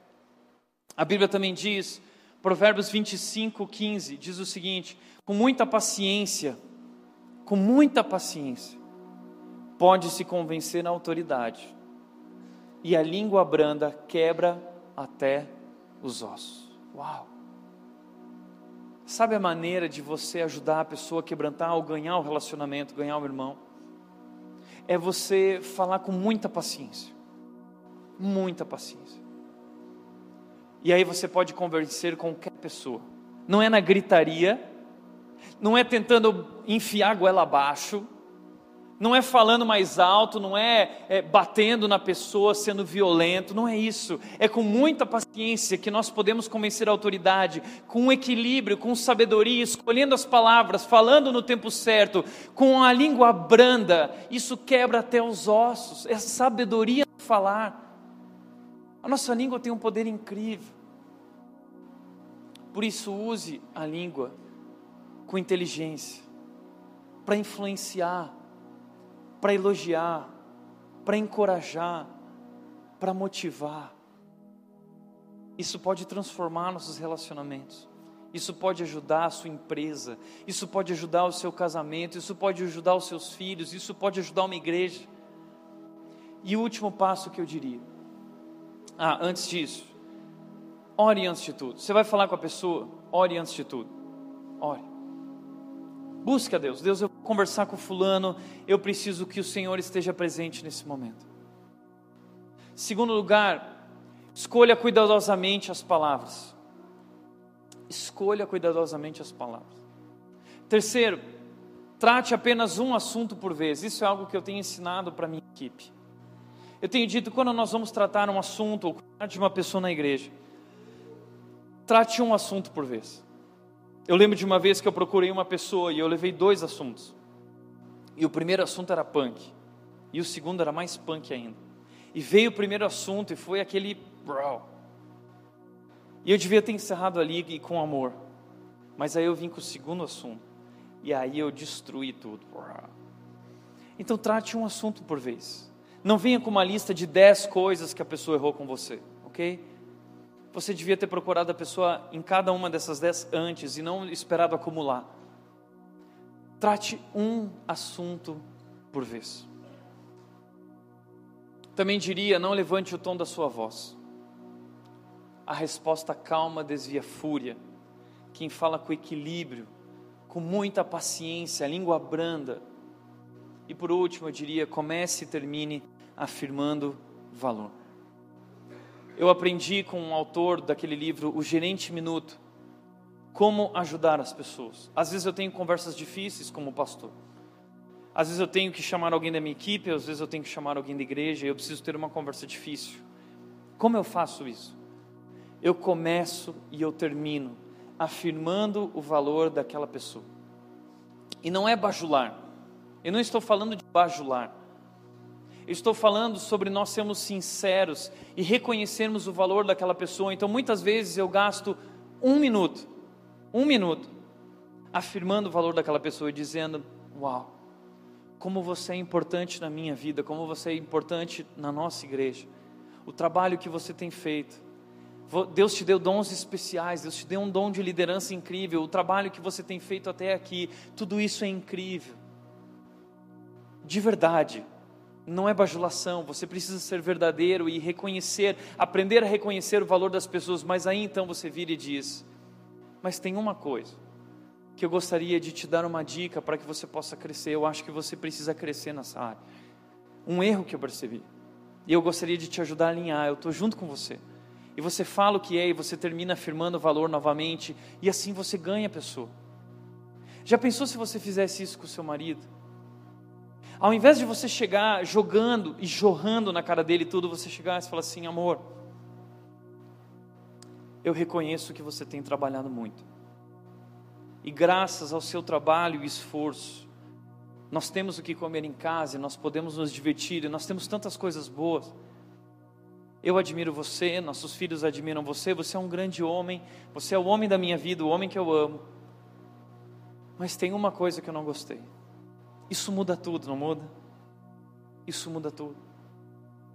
A Bíblia também diz, Provérbios 25, 15, diz o seguinte: com muita paciência, com muita paciência, pode-se convencer na autoridade e a língua branda quebra até os ossos. Uau! Sabe a maneira de você ajudar a pessoa a quebrantar ou ganhar o relacionamento, ganhar o irmão? É você falar com muita paciência. Muita paciência. E aí você pode convencer qualquer pessoa. Não é na gritaria, não é tentando enfiar a goela abaixo, não é falando mais alto, não é, é, batendo na pessoa, sendo violento, não é isso. É com muita paciência que nós podemos convencer a autoridade, com equilíbrio, com sabedoria, escolhendo as palavras, falando no tempo certo, com a língua branda. Isso quebra até os ossos, é sabedoria de falar. A nossa língua tem um poder incrível. Por isso, use a língua com inteligência, para influenciar para elogiar, para encorajar, para motivar. Isso pode transformar nossos relacionamentos. Isso pode ajudar a sua empresa, isso pode ajudar o seu casamento, isso pode ajudar os seus filhos, isso pode ajudar uma igreja. E o último passo que eu diria. Ah, antes disso, ore antes de tudo. Você vai falar com a pessoa, ore antes de tudo. Ore. Busque a Deus. Deus, eu conversar com fulano, eu preciso que o Senhor esteja presente nesse momento. Segundo lugar, escolha cuidadosamente as palavras. Escolha cuidadosamente as palavras. Terceiro, trate apenas um assunto por vez. Isso é algo que eu tenho ensinado para minha equipe. Eu tenho dito quando nós vamos tratar um assunto ou cuidar de uma pessoa na igreja, trate um assunto por vez. Eu lembro de uma vez que eu procurei uma pessoa e eu levei dois assuntos. E o primeiro assunto era punk. E o segundo era mais punk ainda. E veio o primeiro assunto e foi aquele. E eu devia ter encerrado ali e com amor. Mas aí eu vim com o segundo assunto. E aí eu destruí tudo. Então trate um assunto por vez. Não venha com uma lista de dez coisas que a pessoa errou com você, ok? Você devia ter procurado a pessoa em cada uma dessas dez antes e não esperado acumular. Trate um assunto por vez. Também diria: não levante o tom da sua voz. A resposta calma desvia fúria. Quem fala com equilíbrio, com muita paciência, língua branda. E por último, eu diria: comece e termine afirmando valor. Eu aprendi com um autor daquele livro, O Gerente Minuto, como ajudar as pessoas. Às vezes eu tenho conversas difíceis como pastor. Às vezes eu tenho que chamar alguém da minha equipe, às vezes eu tenho que chamar alguém da igreja, e eu preciso ter uma conversa difícil. Como eu faço isso? Eu começo e eu termino afirmando o valor daquela pessoa. E não é bajular. Eu não estou falando de bajular. Estou falando sobre nós sermos sinceros e reconhecermos o valor daquela pessoa. Então, muitas vezes eu gasto um minuto, um minuto, afirmando o valor daquela pessoa e dizendo: Uau, como você é importante na minha vida, como você é importante na nossa igreja, o trabalho que você tem feito. Deus te deu dons especiais, Deus te deu um dom de liderança incrível, o trabalho que você tem feito até aqui, tudo isso é incrível. De verdade, não é bajulação, você precisa ser verdadeiro e reconhecer, aprender a reconhecer o valor das pessoas, mas aí então você vira e diz: Mas tem uma coisa que eu gostaria de te dar uma dica para que você possa crescer. Eu acho que você precisa crescer nessa área. Um erro que eu percebi. E eu gostaria de te ajudar a alinhar. Eu estou junto com você. E você fala o que é e você termina afirmando o valor novamente. E assim você ganha a pessoa. Já pensou se você fizesse isso com o seu marido? Ao invés de você chegar jogando e jorrando na cara dele tudo, você chegar e falar assim: amor, eu reconheço que você tem trabalhado muito e graças ao seu trabalho e esforço, nós temos o que comer em casa, nós podemos nos divertir, nós temos tantas coisas boas. Eu admiro você, nossos filhos admiram você, você é um grande homem, você é o homem da minha vida, o homem que eu amo. Mas tem uma coisa que eu não gostei. Isso muda tudo, não muda? Isso muda tudo.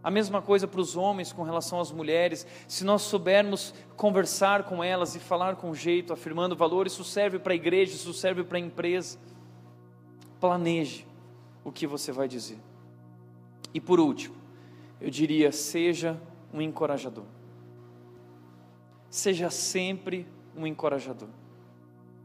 A mesma coisa para os homens com relação às mulheres. Se nós soubermos conversar com elas e falar com jeito, afirmando valor, isso serve para a igreja, isso serve para a empresa. Planeje o que você vai dizer. E por último, eu diria: seja um encorajador. Seja sempre um encorajador.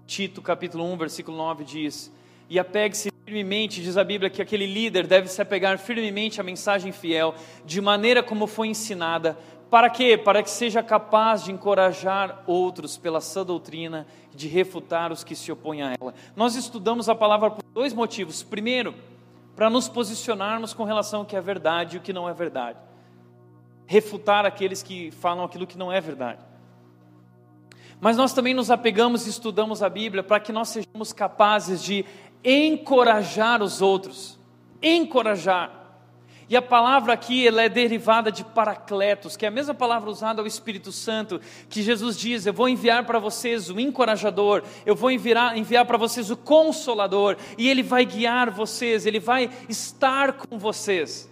Tito capítulo 1, versículo 9 diz: E apegue-se firmemente, diz a Bíblia, que aquele líder deve se apegar firmemente à mensagem fiel, de maneira como foi ensinada. Para quê? Para que seja capaz de encorajar outros pela sã doutrina, de refutar os que se opõem a ela. Nós estudamos a palavra por dois motivos. Primeiro, para nos posicionarmos com relação ao que é verdade e o que não é verdade. Refutar aqueles que falam aquilo que não é verdade. Mas nós também nos apegamos e estudamos a Bíblia para que nós sejamos capazes de encorajar os outros. Encorajar. E a palavra aqui ela é derivada de paracletos, que é a mesma palavra usada ao Espírito Santo, que Jesus diz: Eu vou enviar para vocês o encorajador, eu vou enviar, enviar para vocês o consolador, e ele vai guiar vocês, ele vai estar com vocês.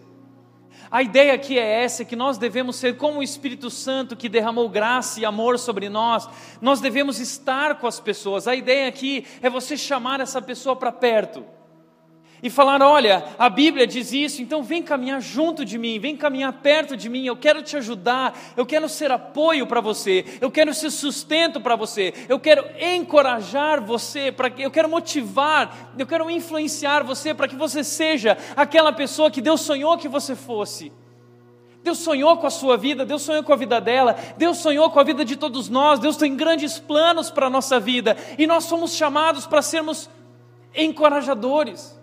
A ideia aqui é essa: que nós devemos ser como o Espírito Santo que derramou graça e amor sobre nós, nós devemos estar com as pessoas. A ideia aqui é você chamar essa pessoa para perto e falar: olha, a Bíblia diz isso, então vem caminhar junto de mim, vem caminhar perto de mim, eu quero te ajudar, eu quero ser apoio para você, eu quero ser sustento para você, eu quero encorajar você, para eu quero motivar, eu quero influenciar você para que você seja aquela pessoa que Deus sonhou que você fosse. Deus sonhou com a sua vida, Deus sonhou com a vida dela, Deus sonhou com a vida de todos nós, Deus tem grandes planos para a nossa vida e nós somos chamados para sermos encorajadores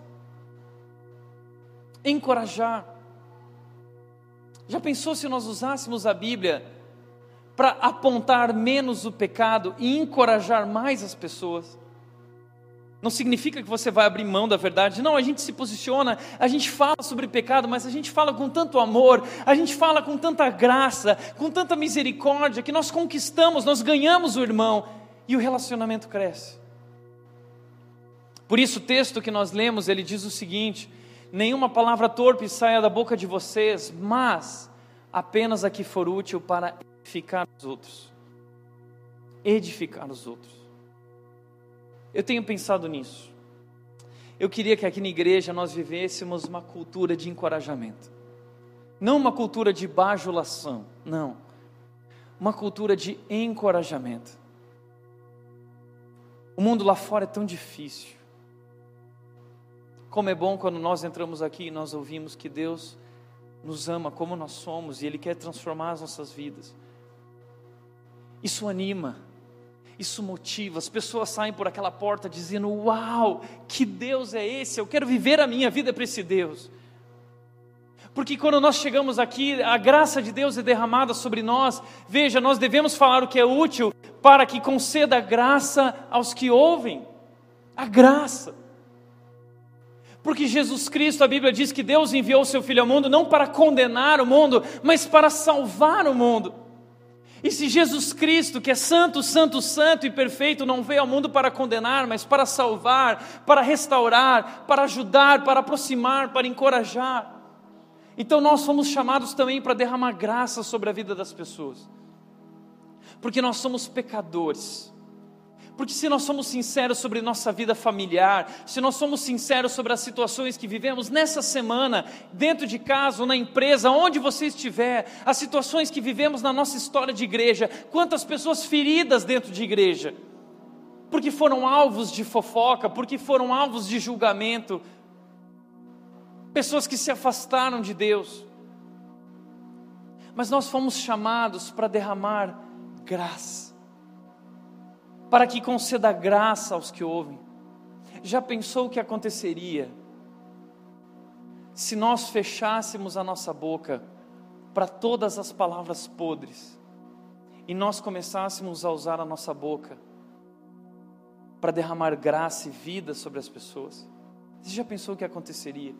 encorajar. Já pensou se nós usássemos a Bíblia para apontar menos o pecado e encorajar mais as pessoas? Não significa que você vai abrir mão da verdade, não, a gente se posiciona, a gente fala sobre pecado, mas a gente fala com tanto amor, a gente fala com tanta graça, com tanta misericórdia, que nós conquistamos, nós ganhamos o irmão e o relacionamento cresce. Por isso, o texto que nós lemos, ele diz o seguinte: nenhuma palavra torpe saia da boca de vocês, mas apenas a que for útil para edificar os outros. Edificar os outros. Eu tenho pensado nisso. Eu queria que aqui na igreja nós vivêssemos uma cultura de encorajamento. Não uma cultura de bajulação, não. Uma cultura de encorajamento. O mundo lá fora é tão difícil. Como é bom quando nós entramos aqui e nós ouvimos que Deus nos ama como nós somos e Ele quer transformar as nossas vidas. Isso anima, isso motiva. As pessoas saem por aquela porta dizendo: Uau, que Deus é esse? Eu quero viver a minha vida para esse Deus. Porque quando nós chegamos aqui, a graça de Deus é derramada sobre nós. Veja, nós devemos falar o que é útil para que conceda graça aos que ouvem. A graça. Porque Jesus Cristo, a Bíblia diz que Deus enviou o seu Filho ao mundo não para condenar o mundo, mas para salvar o mundo. E se Jesus Cristo, que é santo, santo, santo e perfeito, não veio ao mundo para condenar, mas para salvar, para restaurar, para ajudar, para aproximar, para encorajar, então nós fomos chamados também para derramar graça sobre a vida das pessoas, porque nós somos pecadores. Porque se nós somos sinceros sobre nossa vida familiar, se nós somos sinceros sobre as situações que vivemos nessa semana, dentro de casa ou na empresa, onde você estiver, as situações que vivemos na nossa história de igreja, quantas pessoas feridas dentro de igreja, porque foram alvos de fofoca, porque foram alvos de julgamento, pessoas que se afastaram de Deus. Mas nós fomos chamados para derramar graça para que conceda graça aos que ouvem. Já pensou o que aconteceria se nós fechássemos a nossa boca para todas as palavras podres e nós começássemos a usar a nossa boca para derramar graça e vida sobre as pessoas? Você já pensou o que aconteceria?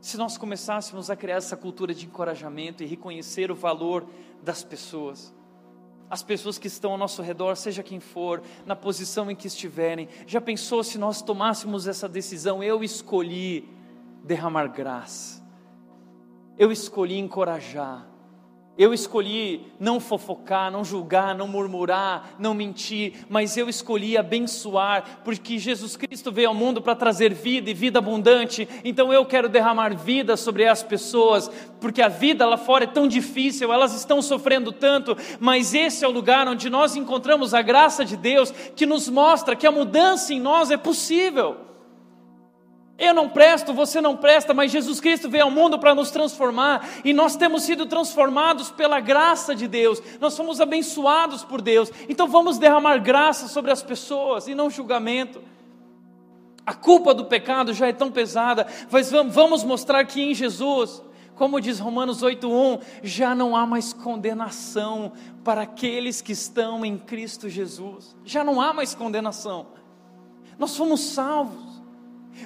Se nós começássemos a criar essa cultura de encorajamento e reconhecer o valor das pessoas, as pessoas que estão ao nosso redor, seja quem for, na posição em que estiverem. Já pensou se nós tomássemos essa decisão? Eu escolhi derramar graça, eu escolhi encorajar, eu escolhi não fofocar, não julgar, não murmurar, não mentir, mas eu escolhi abençoar, porque Jesus Cristo veio ao mundo para trazer vida e vida abundante. Então eu quero derramar vida sobre as pessoas, porque a vida lá fora é tão difícil, elas estão sofrendo tanto, mas esse é o lugar onde nós encontramos a graça de Deus que nos mostra que a mudança em nós é possível. Eu não presto, você não presta, mas Jesus Cristo veio ao mundo para nos transformar e nós temos sido transformados pela graça de Deus, nós somos abençoados por Deus, então vamos derramar graça sobre as pessoas e não julgamento. A culpa do pecado já é tão pesada, mas vamos mostrar que em Jesus, como diz Romanos 8:1, já não há mais condenação para aqueles que estão em Cristo Jesus. Já não há mais condenação. Nós fomos salvos.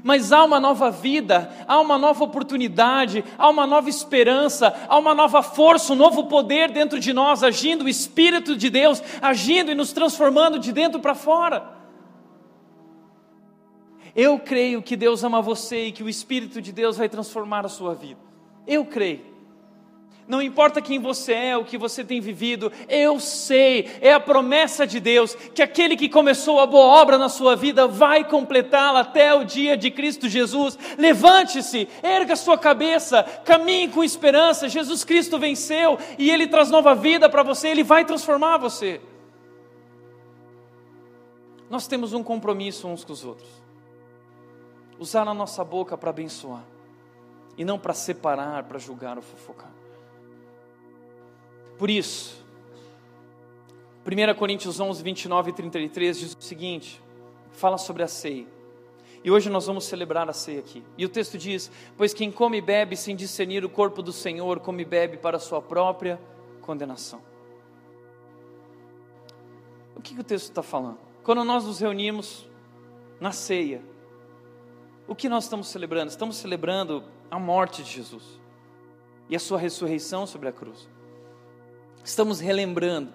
Mas há uma nova vida, há uma nova oportunidade, há uma nova esperança, há uma nova força, um novo poder dentro de nós, agindo o Espírito de Deus, agindo e nos transformando de dentro para fora. Eu creio que Deus ama você e que o Espírito de Deus vai transformar a sua vida. Eu creio. Não importa quem você é, o que você tem vivido, eu sei, é a promessa de Deus que aquele que começou a boa obra na sua vida vai completá-la até o dia de Cristo Jesus. Levante-se, erga sua cabeça, caminhe com esperança. Jesus Cristo venceu e ele traz nova vida para você, ele vai transformar você. Nós temos um compromisso uns com os outros. Usar a nossa boca para abençoar e não para separar, para julgar ou fofocar. Por isso, 1 Coríntios 11, 29 e 33 diz o seguinte: fala sobre a ceia. E hoje nós vamos celebrar a ceia aqui. E o texto diz: Pois quem come e bebe sem discernir o corpo do Senhor, come e bebe para a sua própria condenação. O que, que o texto está falando? Quando nós nos reunimos na ceia, o que nós estamos celebrando? Estamos celebrando a morte de Jesus e a sua ressurreição sobre a cruz estamos relembrando,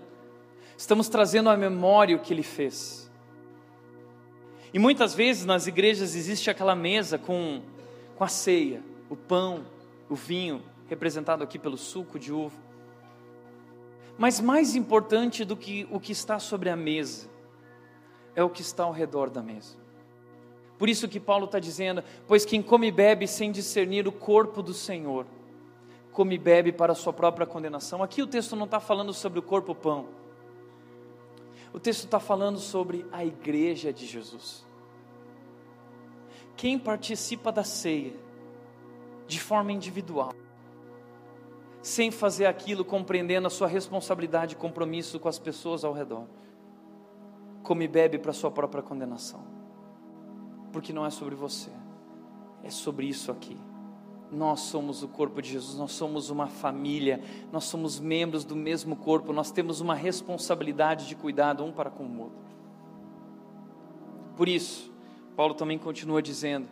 estamos trazendo à memória o que ele fez. E muitas vezes nas igrejas existe aquela mesa com, com a ceia, o pão, o vinho, representado aqui pelo suco de uva. Mas mais importante do que o que está sobre a mesa é o que está ao redor da mesa. Por isso que Paulo está dizendo: pois quem come e bebe sem discernir o corpo do Senhor, come e bebe para a sua própria condenação. Aqui o texto não está falando sobre o corpo pão. O texto está falando sobre a igreja de Jesus. Quem participa da ceia de forma individual, sem fazer aquilo compreendendo a sua responsabilidade e compromisso com as pessoas ao redor, come e bebe para a sua própria condenação. Porque não é sobre você, é sobre isso aqui. Nós somos o corpo de Jesus, nós somos uma família, nós somos membros do mesmo corpo, nós temos uma responsabilidade de cuidado um para com o outro. Por isso, Paulo também continua dizendo: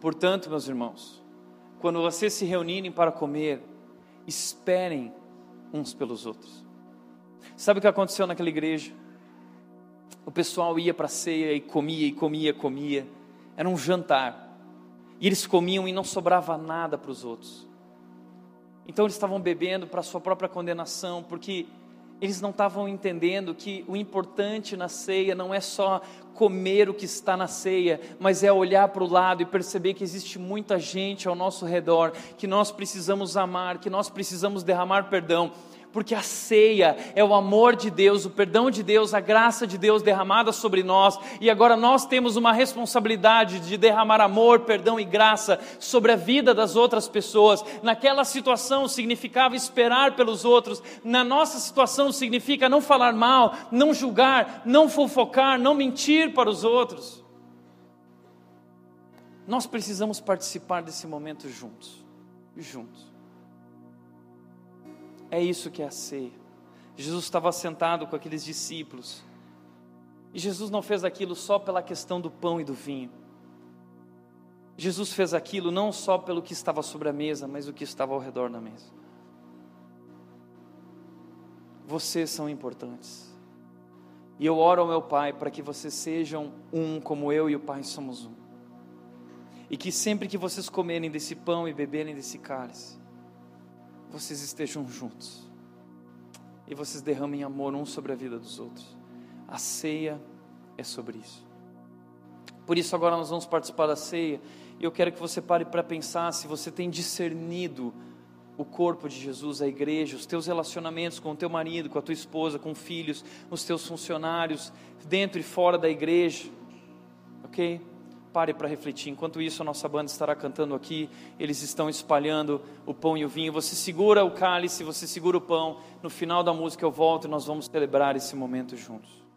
portanto, meus irmãos, quando vocês se reunirem para comer, esperem uns pelos outros. Sabe o que aconteceu naquela igreja? O pessoal ia para a ceia e comia e comia, comia. Era um jantar. E eles comiam e não sobrava nada para os outros. Então eles estavam bebendo para sua própria condenação, porque eles não estavam entendendo que o importante na ceia não é só comer o que está na ceia, mas é olhar para o lado e perceber que existe muita gente ao nosso redor, que nós precisamos amar, que nós precisamos derramar perdão porque a ceia é o amor de Deus, o perdão de Deus, a graça de Deus derramada sobre nós, e agora nós temos uma responsabilidade de derramar amor, perdão e graça sobre a vida das outras pessoas. Naquela situação significava esperar pelos outros, na nossa situação significa não falar mal, não julgar, não fofocar, não mentir para os outros. Nós precisamos participar desse momento juntos, juntos. É isso que é a ceia. Jesus estava sentado com aqueles discípulos. E Jesus não fez aquilo só pela questão do pão e do vinho. Jesus fez aquilo não só pelo que estava sobre a mesa, mas o que estava ao redor da mesa. Vocês são importantes. E eu oro ao meu Pai para que vocês sejam um como eu e o Pai somos um. E que sempre que vocês comerem desse pão e beberem desse cálice, vocês estejam juntos e vocês derramem amor um sobre a vida dos outros. A ceia é sobre isso. Por isso, agora nós vamos participar da ceia e eu quero que você pare para pensar se você tem discernido o corpo de Jesus, a igreja, os teus relacionamentos com o teu marido, com a tua esposa, com filhos, os teus funcionários, dentro e fora da igreja, ok? Pare para refletir. Enquanto isso, a nossa banda estará cantando aqui. Eles estão espalhando o pão e o vinho. Você segura o cálice, você segura o pão. No final da música eu volto e nós vamos celebrar esse momento juntos.